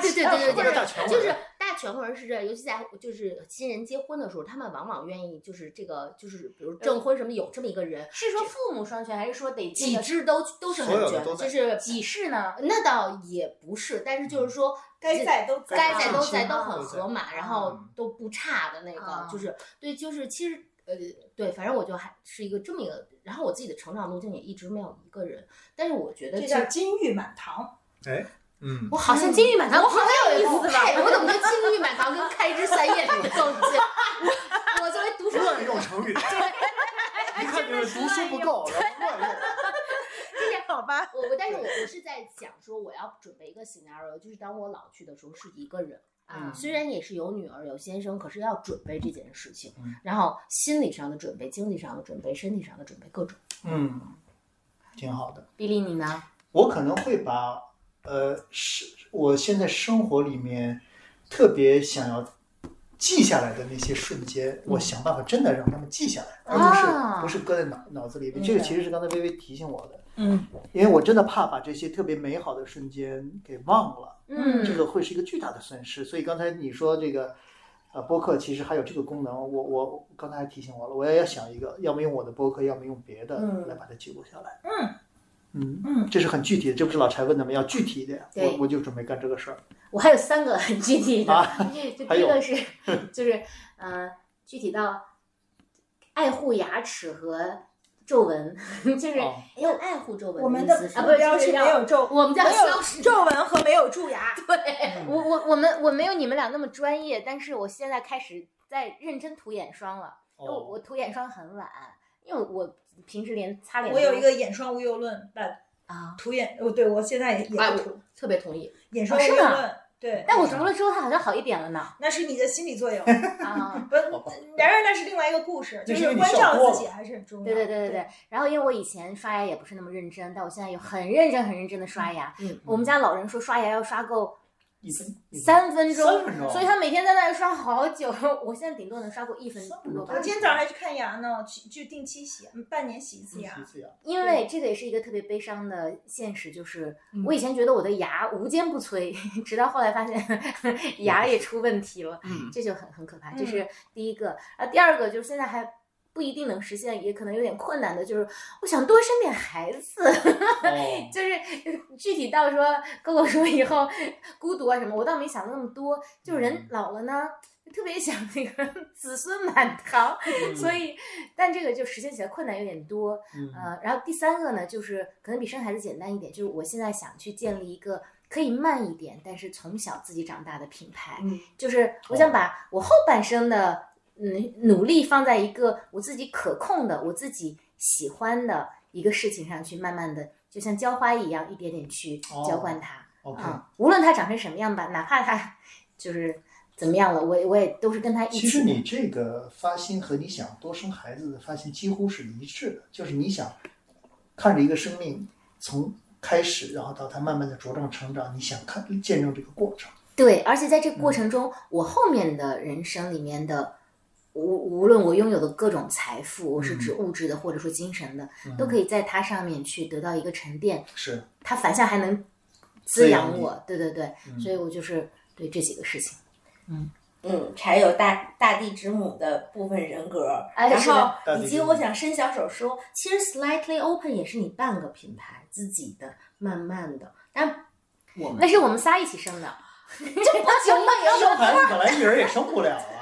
这是对对对对 对就是大全国人是这样，尤其在就是新人结婚的时候，他们往往愿意就是这个就是比如证婚什么有这么一个人，是说父母双全，还是说得几这个支都都是很卷所有的就是几世呢？那倒也不是，但是就是说该在都在该在都在都很都在合码，然后嗯都不差的那个啊，就是对，就是其实呃对，反正我就还是一个这么一个，然后我自己的成长路径也一直没有一个人，但是我觉得这叫金玉满堂。哎，嗯，我好像金玉满堂，我好像有意思吧？我怎么觉得金玉满堂跟开枝散叶比更近？我 我作为读书乱人，用成语，一看就是读书不够，然后乱用。好吧，我我但是我我是在想说，我要准备一个 scenario，就是当我老去的时候是一个人。啊虽然也是有女儿有先生，可是要准备这件事情，嗯然后心理上的准备、经济上的准备、身体上的准备，各种。嗯，挺好的。比利你呢？我可能会把呃，是我现在生活里面特别想要记下来的那些瞬间，我想办法真的让他们记下来，而不是、啊不是搁在脑脑子里面。这个其实是刚才微微提醒我的，嗯，因为我真的怕把这些特别美好的瞬间给忘了，嗯这个会是一个巨大的损失。所以刚才你说这个。呃，播客其实还有这个功能，我我刚才还提醒我了，我也要想一个，要么用我的播客，要么用别的嗯来把它记录下来。嗯嗯。嗯。这是很具体的，这不是老柴问的吗？要具体一点，我我就准备干这个事儿。我还有三个很具体的，啊。就还有。第一个是 就是呃，具体到爱护牙齿和皱纹，就是哦。哎呦，爱护皱纹我们的意思是啊目标是没有皱，我们叫没消失。有皱纹和没有蛀牙。对，我我我们我没有你们俩那么专业，但是我现在开始在认真涂眼霜了。我哦，我涂眼霜很晚，因为我平时连擦脸我有一个眼霜无忧论，把啊，涂眼，哦，对我现在也涂我特别同意。眼霜无忧论。对，但我涂了之后它好像好一点了呢。那是你的心理作用。啊，不，然而那是另外一个故事，就是关照自己还是很重要。对对对对对。然后因为我以前刷牙也不是那么认真，但我现在有很认真很认真的刷牙。嗯，我们家老人说刷牙要刷够一分三分钟，三分钟所以他每天在那儿刷好久。我现在顶多能刷过一分多吧我。今天早上还去看牙呢，去就定期洗，嗯半年洗一次牙因为这个也是一个特别悲伤的现实，就是嗯我以前觉得我的牙无坚不摧，直到后来发现 牙也出问题了，嗯这就很很可怕。嗯这是第一个，啊，第二个就是现在还不一定能实现，也可能有点困难的，就是我想多生点孩子，哦，就是呃 具体到说跟我说以后孤独啊什么，我倒没想那么多，就是人嗯老了呢。特别想那个 子孙满堂，所以，但这个就实现起来困难有点多。嗯呃，然后第三个呢，就是可能比生孩子简单一点，就是我现在想去建立一个可以慢一点，但是从小自己长大的品牌。嗯，就是我想把我后半生的嗯努力放在一个我自己可控的、我自己喜欢的一个事情上去，慢慢的就像浇花一样，一点点去浇灌它。OK，嗯，无论它长成什么样吧，哪怕它就是怎么样了，我也我也都是跟它一起。其实你这个发心和你想多生孩子的发心几乎是一致的，就是你想看着一个生命从开始，然后到它慢慢的茁壮成长，你想看见证这个过程。对，而且在这个过程中，我后面的人生里面的无无论我拥有的各种财富，我是指物质的或者说精神的，都可以在它上面去得到一个沉淀。是它反向还能滋滋养我，对对对，所以我就是对这几个事情。嗯，嗯柴有大大地之母的部分人格，哎然后以及我想伸小手说，其实 slightly open 也是你半个品牌自己的，慢慢的，但我们那是我们仨一起生的，这不行吗？也要有本来本来一人也生不了啊。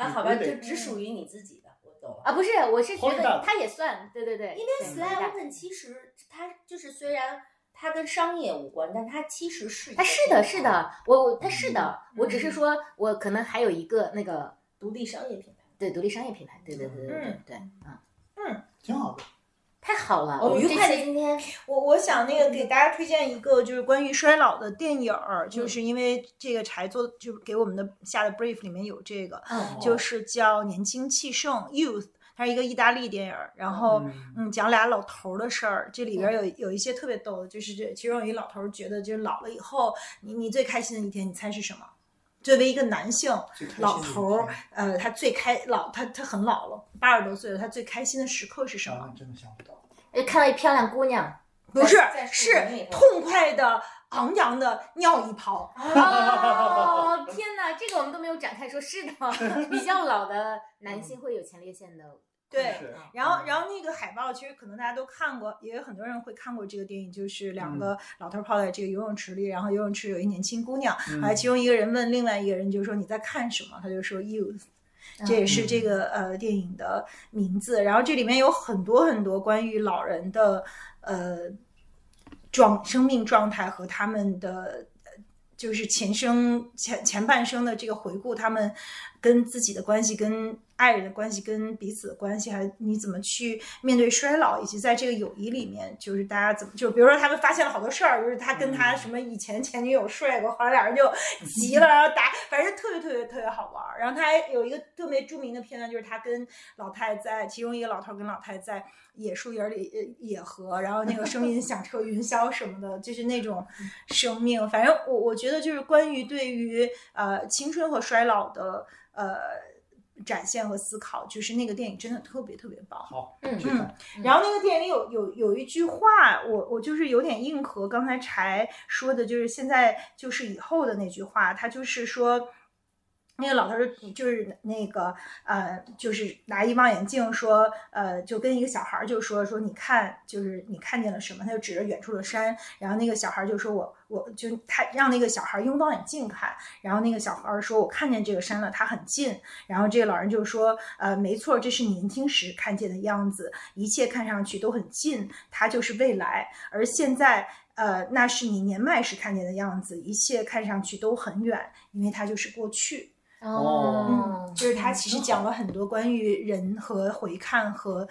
啊，好吧，就只属于你自己的，我懂了。啊，不是，我是觉得它也算，对对对，因为 sly open 其实它就是虽然它跟商业无关，但它其实是它是的，是的，我我它是的，嗯我只是说我可能还有一个那个独立商业品牌。对独立商业品牌，对对对对对嗯，嗯，挺好的。太好了，哦，愉快的今天，我我想那个给大家推荐一个就是关于衰老的电影儿，就是因为这个柴做就给我们的下的 brief 里面有这个，嗯就是叫《年轻气盛》（Youth），它是一个意大利电影儿，然后嗯。嗯讲俩老头儿的事儿，这里边儿有有一些特别逗的，就是这其中有一老头儿觉得就是老了以后，你你最开心的一天，你猜是什么？作为一个男性老头儿，呃，他最开老他他很老了，八十多岁了，他最开心的时刻是什么？啊，真的想不到。哎看到一漂亮姑娘，不是是痛快的、昂扬的尿一泡。哦，天哪，这个我们都没有展开说，是的，比较老的男性会有前列腺的，对然后，然后那个海报其实可能大家都看过，也有很多人会看过这个电影，就是两个老头泡在这个游泳池里，然后游泳池有一年轻姑娘，嗯。啊，其中一个人问另外一个人，就说你在看什么？他就说 youth。这也是这个呃电影的名字，然后这里面有很多很多关于老人的呃状生命状态和他们的呃就是前生前前半生的这个回顾，他们跟自己的关系、跟爱人的关系、跟彼此的关系，还你怎么去面对衰老，以及在这个友谊里面，就是大家怎么就比如说他们发现了好多事儿，就是他跟他什么以前前女友睡过，后来俩人就急了，然后打，反正特别特别特别好玩儿。然后他还有一个特别著名的片段，就是他跟老太在其中一个老头儿跟老太在野树林里呃野合，然后那个声音 响彻云霄什么的，就是那种生命。反正我我觉得就是关于对于呃青春和衰老的呃展现和思考，就是那个电影真的特别特别棒。好，嗯嗯。然后那个电影里有有有一句话，我我就是有点硬核刚才柴说的，就是现在就是以后的那句话，他就是说。那个老头儿就是那个呃，就是拿一望远镜说，呃，就跟一个小孩儿就说说你看，就是你看见了什么？他就指着远处的山，然后那个小孩儿就说我我就他让那个小孩儿用望远镜看，然后那个小孩儿说我看见这个山了，它很近，然后这个老人就说，呃，没错，这是年轻时看见的样子，一切看上去都很近，它就是未来，而现在。呃，那是你年迈时看见的样子，一切看上去都很远，因为它就是过去。哦嗯，就是他其实讲了很多关于人和回看和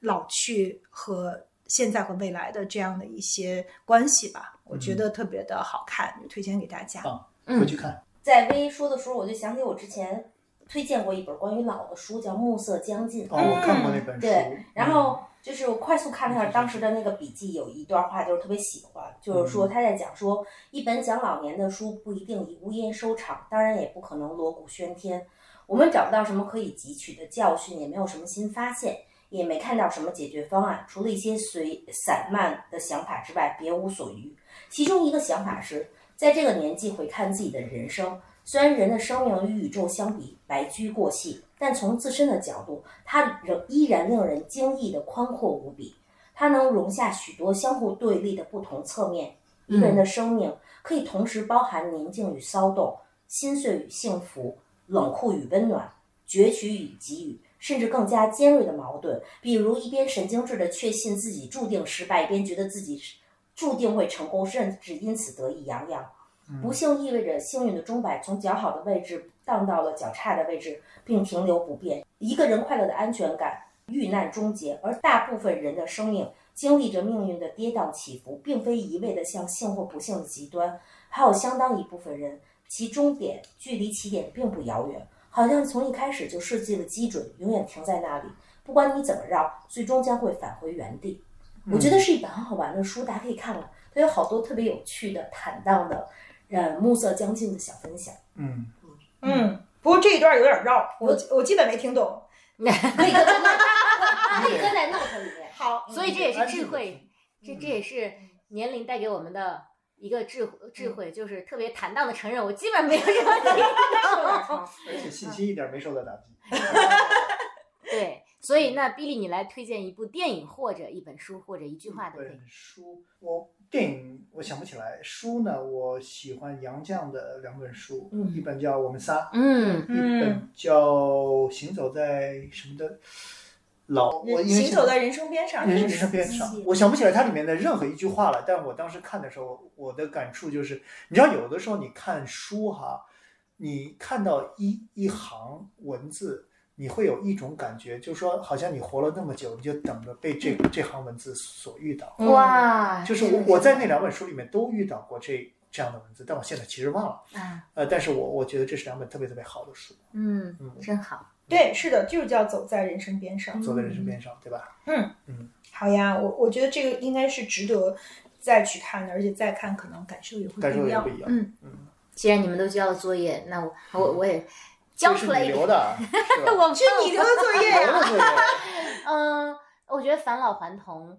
老去和现在和未来的这样的一些关系吧，我觉得特别的好看，推荐给大家。棒嗯回去看。在微说的时候，我就想起我之前推荐过一本关于老的书，叫《暮色将近》。哦，我看过那本书。对，然嗯后就是我快速看了一下当时的那个笔记，有一段话就是特别喜欢，就是说他在讲说，一本讲老年的书不一定以无烟收场，当然也不可能锣鼓喧天。我们找不到什么可以汲取的教训，也没有什么新发现，也没看到什么解决方案，除了一些随散漫的想法之外，别无所余。其中一个想法是，在这个年纪回看自己的人生，虽然人的生命与宇宙相比白驹过隙，但从自身的角度，它仍依然令人惊异的宽阔无比。它能容下许多相互对立的不同侧面。一个人的生命可以同时包含宁静与骚动、心碎与幸福、冷酷与温暖、攫取与给予，甚至更加尖锐的矛盾。比如，一边神经质的确信自己注定失败，一边觉得自己注定会成功，甚至因此得意洋洋。不幸意味着幸运的钟摆从较好的位置荡到了较差的位置，并停留不变。一个人快乐的安全感遇难终结，而大部分人的生命经历着命运的跌宕起伏，并非一味的向幸或不幸的极端。还有相当一部分人，其终点距离起点并不遥远，好像从一开始就设计了基准，永远停在那里。不管你怎么绕，最终将会返回原地。我觉得是一本很好玩的书，大家可以看看。它有好多特别有趣的、坦荡的呃暮色将近的小分享。嗯，嗯，不过这一段有点绕，我我基本没听懂。可以搁在那，可以搁在 note 里面。好，所以这也是智嗯慧，这这也是年龄带给我们的一个智智慧，就是特别坦荡的承认，我基本没有什么 听懂。而且信心一点没受到打击。对，所以那 Billy，你来推荐一部电影或者一本书或者一句话都可以本。书，我电影我想不起来，书呢，我喜欢杨绛的两本书，嗯一本叫《我们仨》，嗯一本叫《行走在什么的老》，我因为行走在人生边上，人人生边上，我想不起来它里面的任何一句话了。但我当时看的时候，我的感触就是，你知道，有的时候你看书哈，你看到一一行文字，你会有一种感觉，就是说，好像你活了那么久，你就等着被这这行文字所遇到。嗯哇，就是我我在那两本书里面都遇到过这这样的文字，但我现在其实忘了。啊，呃，但是我我觉得这是两本特别特别好的书，嗯嗯，真好。对，是的，就是叫走在人生边上。走在人生边上，对吧？嗯嗯好呀，我我觉得这个应该是值得再去看的，而且再看可能感受也会不一样感受也不。一样。嗯嗯，既然你们都交了作业，那我我我也交出来一个。我是你留的作业呀。嗯，我觉得返老还童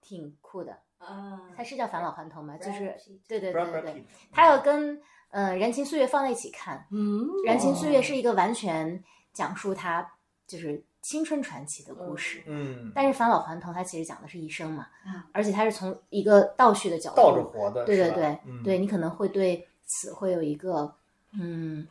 挺酷的。啊它是叫返老还童吗？就是对对对对对它要跟呃《燃情岁月》放在一起看，嗯，《燃情岁月》是一个完全讲述他就是青春传奇的故事。嗯，但是返老还童，它其实讲的是一生嘛，啊而且它是从一个倒叙的角度，倒着活的，对对对、嗯对，你可能会对此会有一个嗯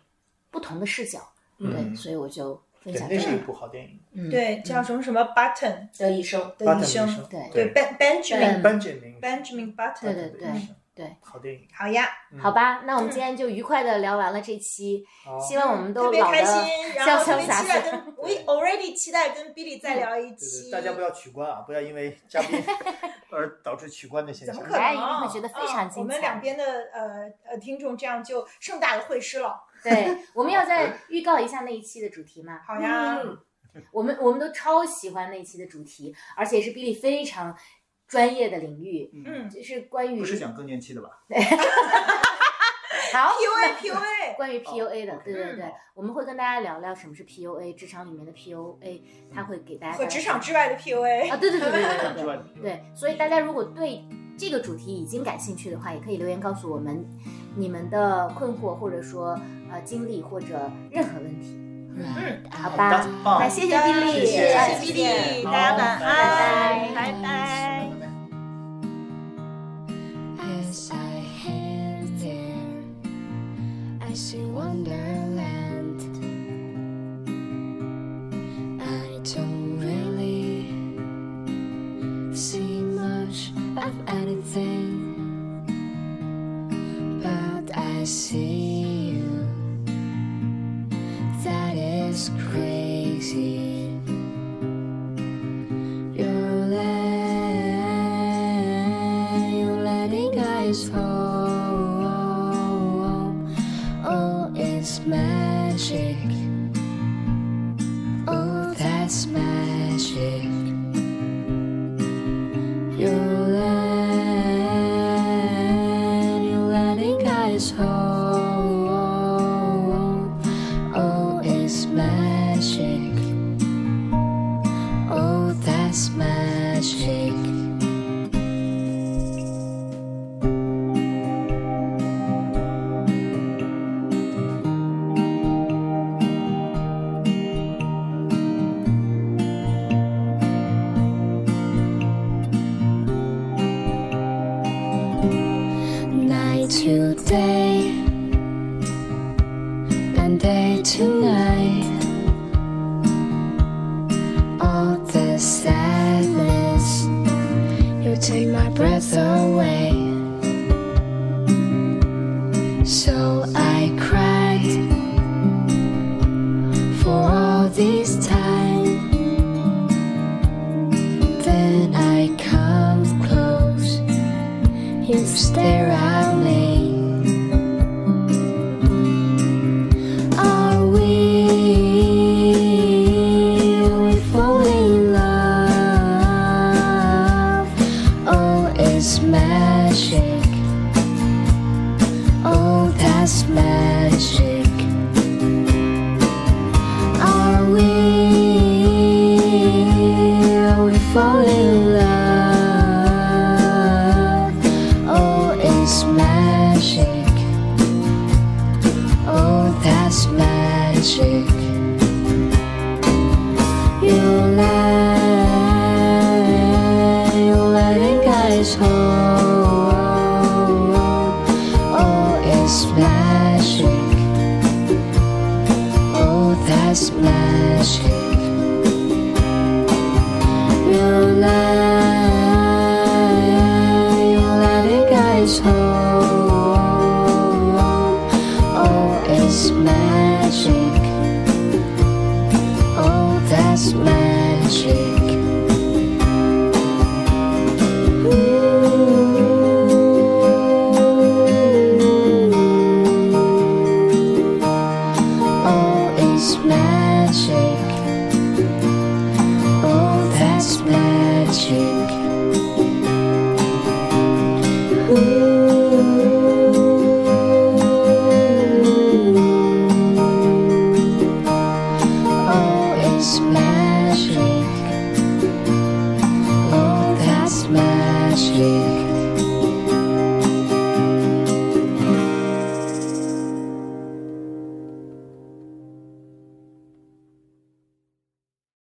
不同的视角，对，嗯所以我就分对，享这个，那是一部好电影。嗯，对，叫什么什么 Button 的一生。的 Button 一生。医生，对。对 Ben Benjamin 班杰明 Benjamin Button，对对对。的医生对，好电影。好呀，嗯好吧，那我们今天就愉快的聊完了这期，好希望我们特别都老的开心，然潇后特别潇洒洒期待。跟，we already 期待跟 Billy 再聊一期。对，大家不要取关啊，不要因为嘉宾 而导致取关的现象。怎么可能？大家一定会觉得非常嗯精彩我们两边的呃呃听众这样就盛大的会师了。对，我们要再预告一下那一期的主题吗？好呀，嗯我们我们都超喜欢那一期的主题，而且是比利非常专业的领域，嗯。就是关于不是讲更年期的吧？好，PUA PUA，关于 PUA 的，哦对对对嗯，我们会跟大家聊聊什么是 PUA，职场里面的 PUA，他会给大家和职场之外的 PUA 啊，对对对对对对 之外的对。对，所以大家如果对这个主题已经感兴趣的话，也可以留言告诉我们你们的困惑，或者说呃经历或者任何问题。嗯，好吧，那谢谢 Billy，谢谢。啊谢谢 Billy，大家晚安，拜拜 See in Wonderland.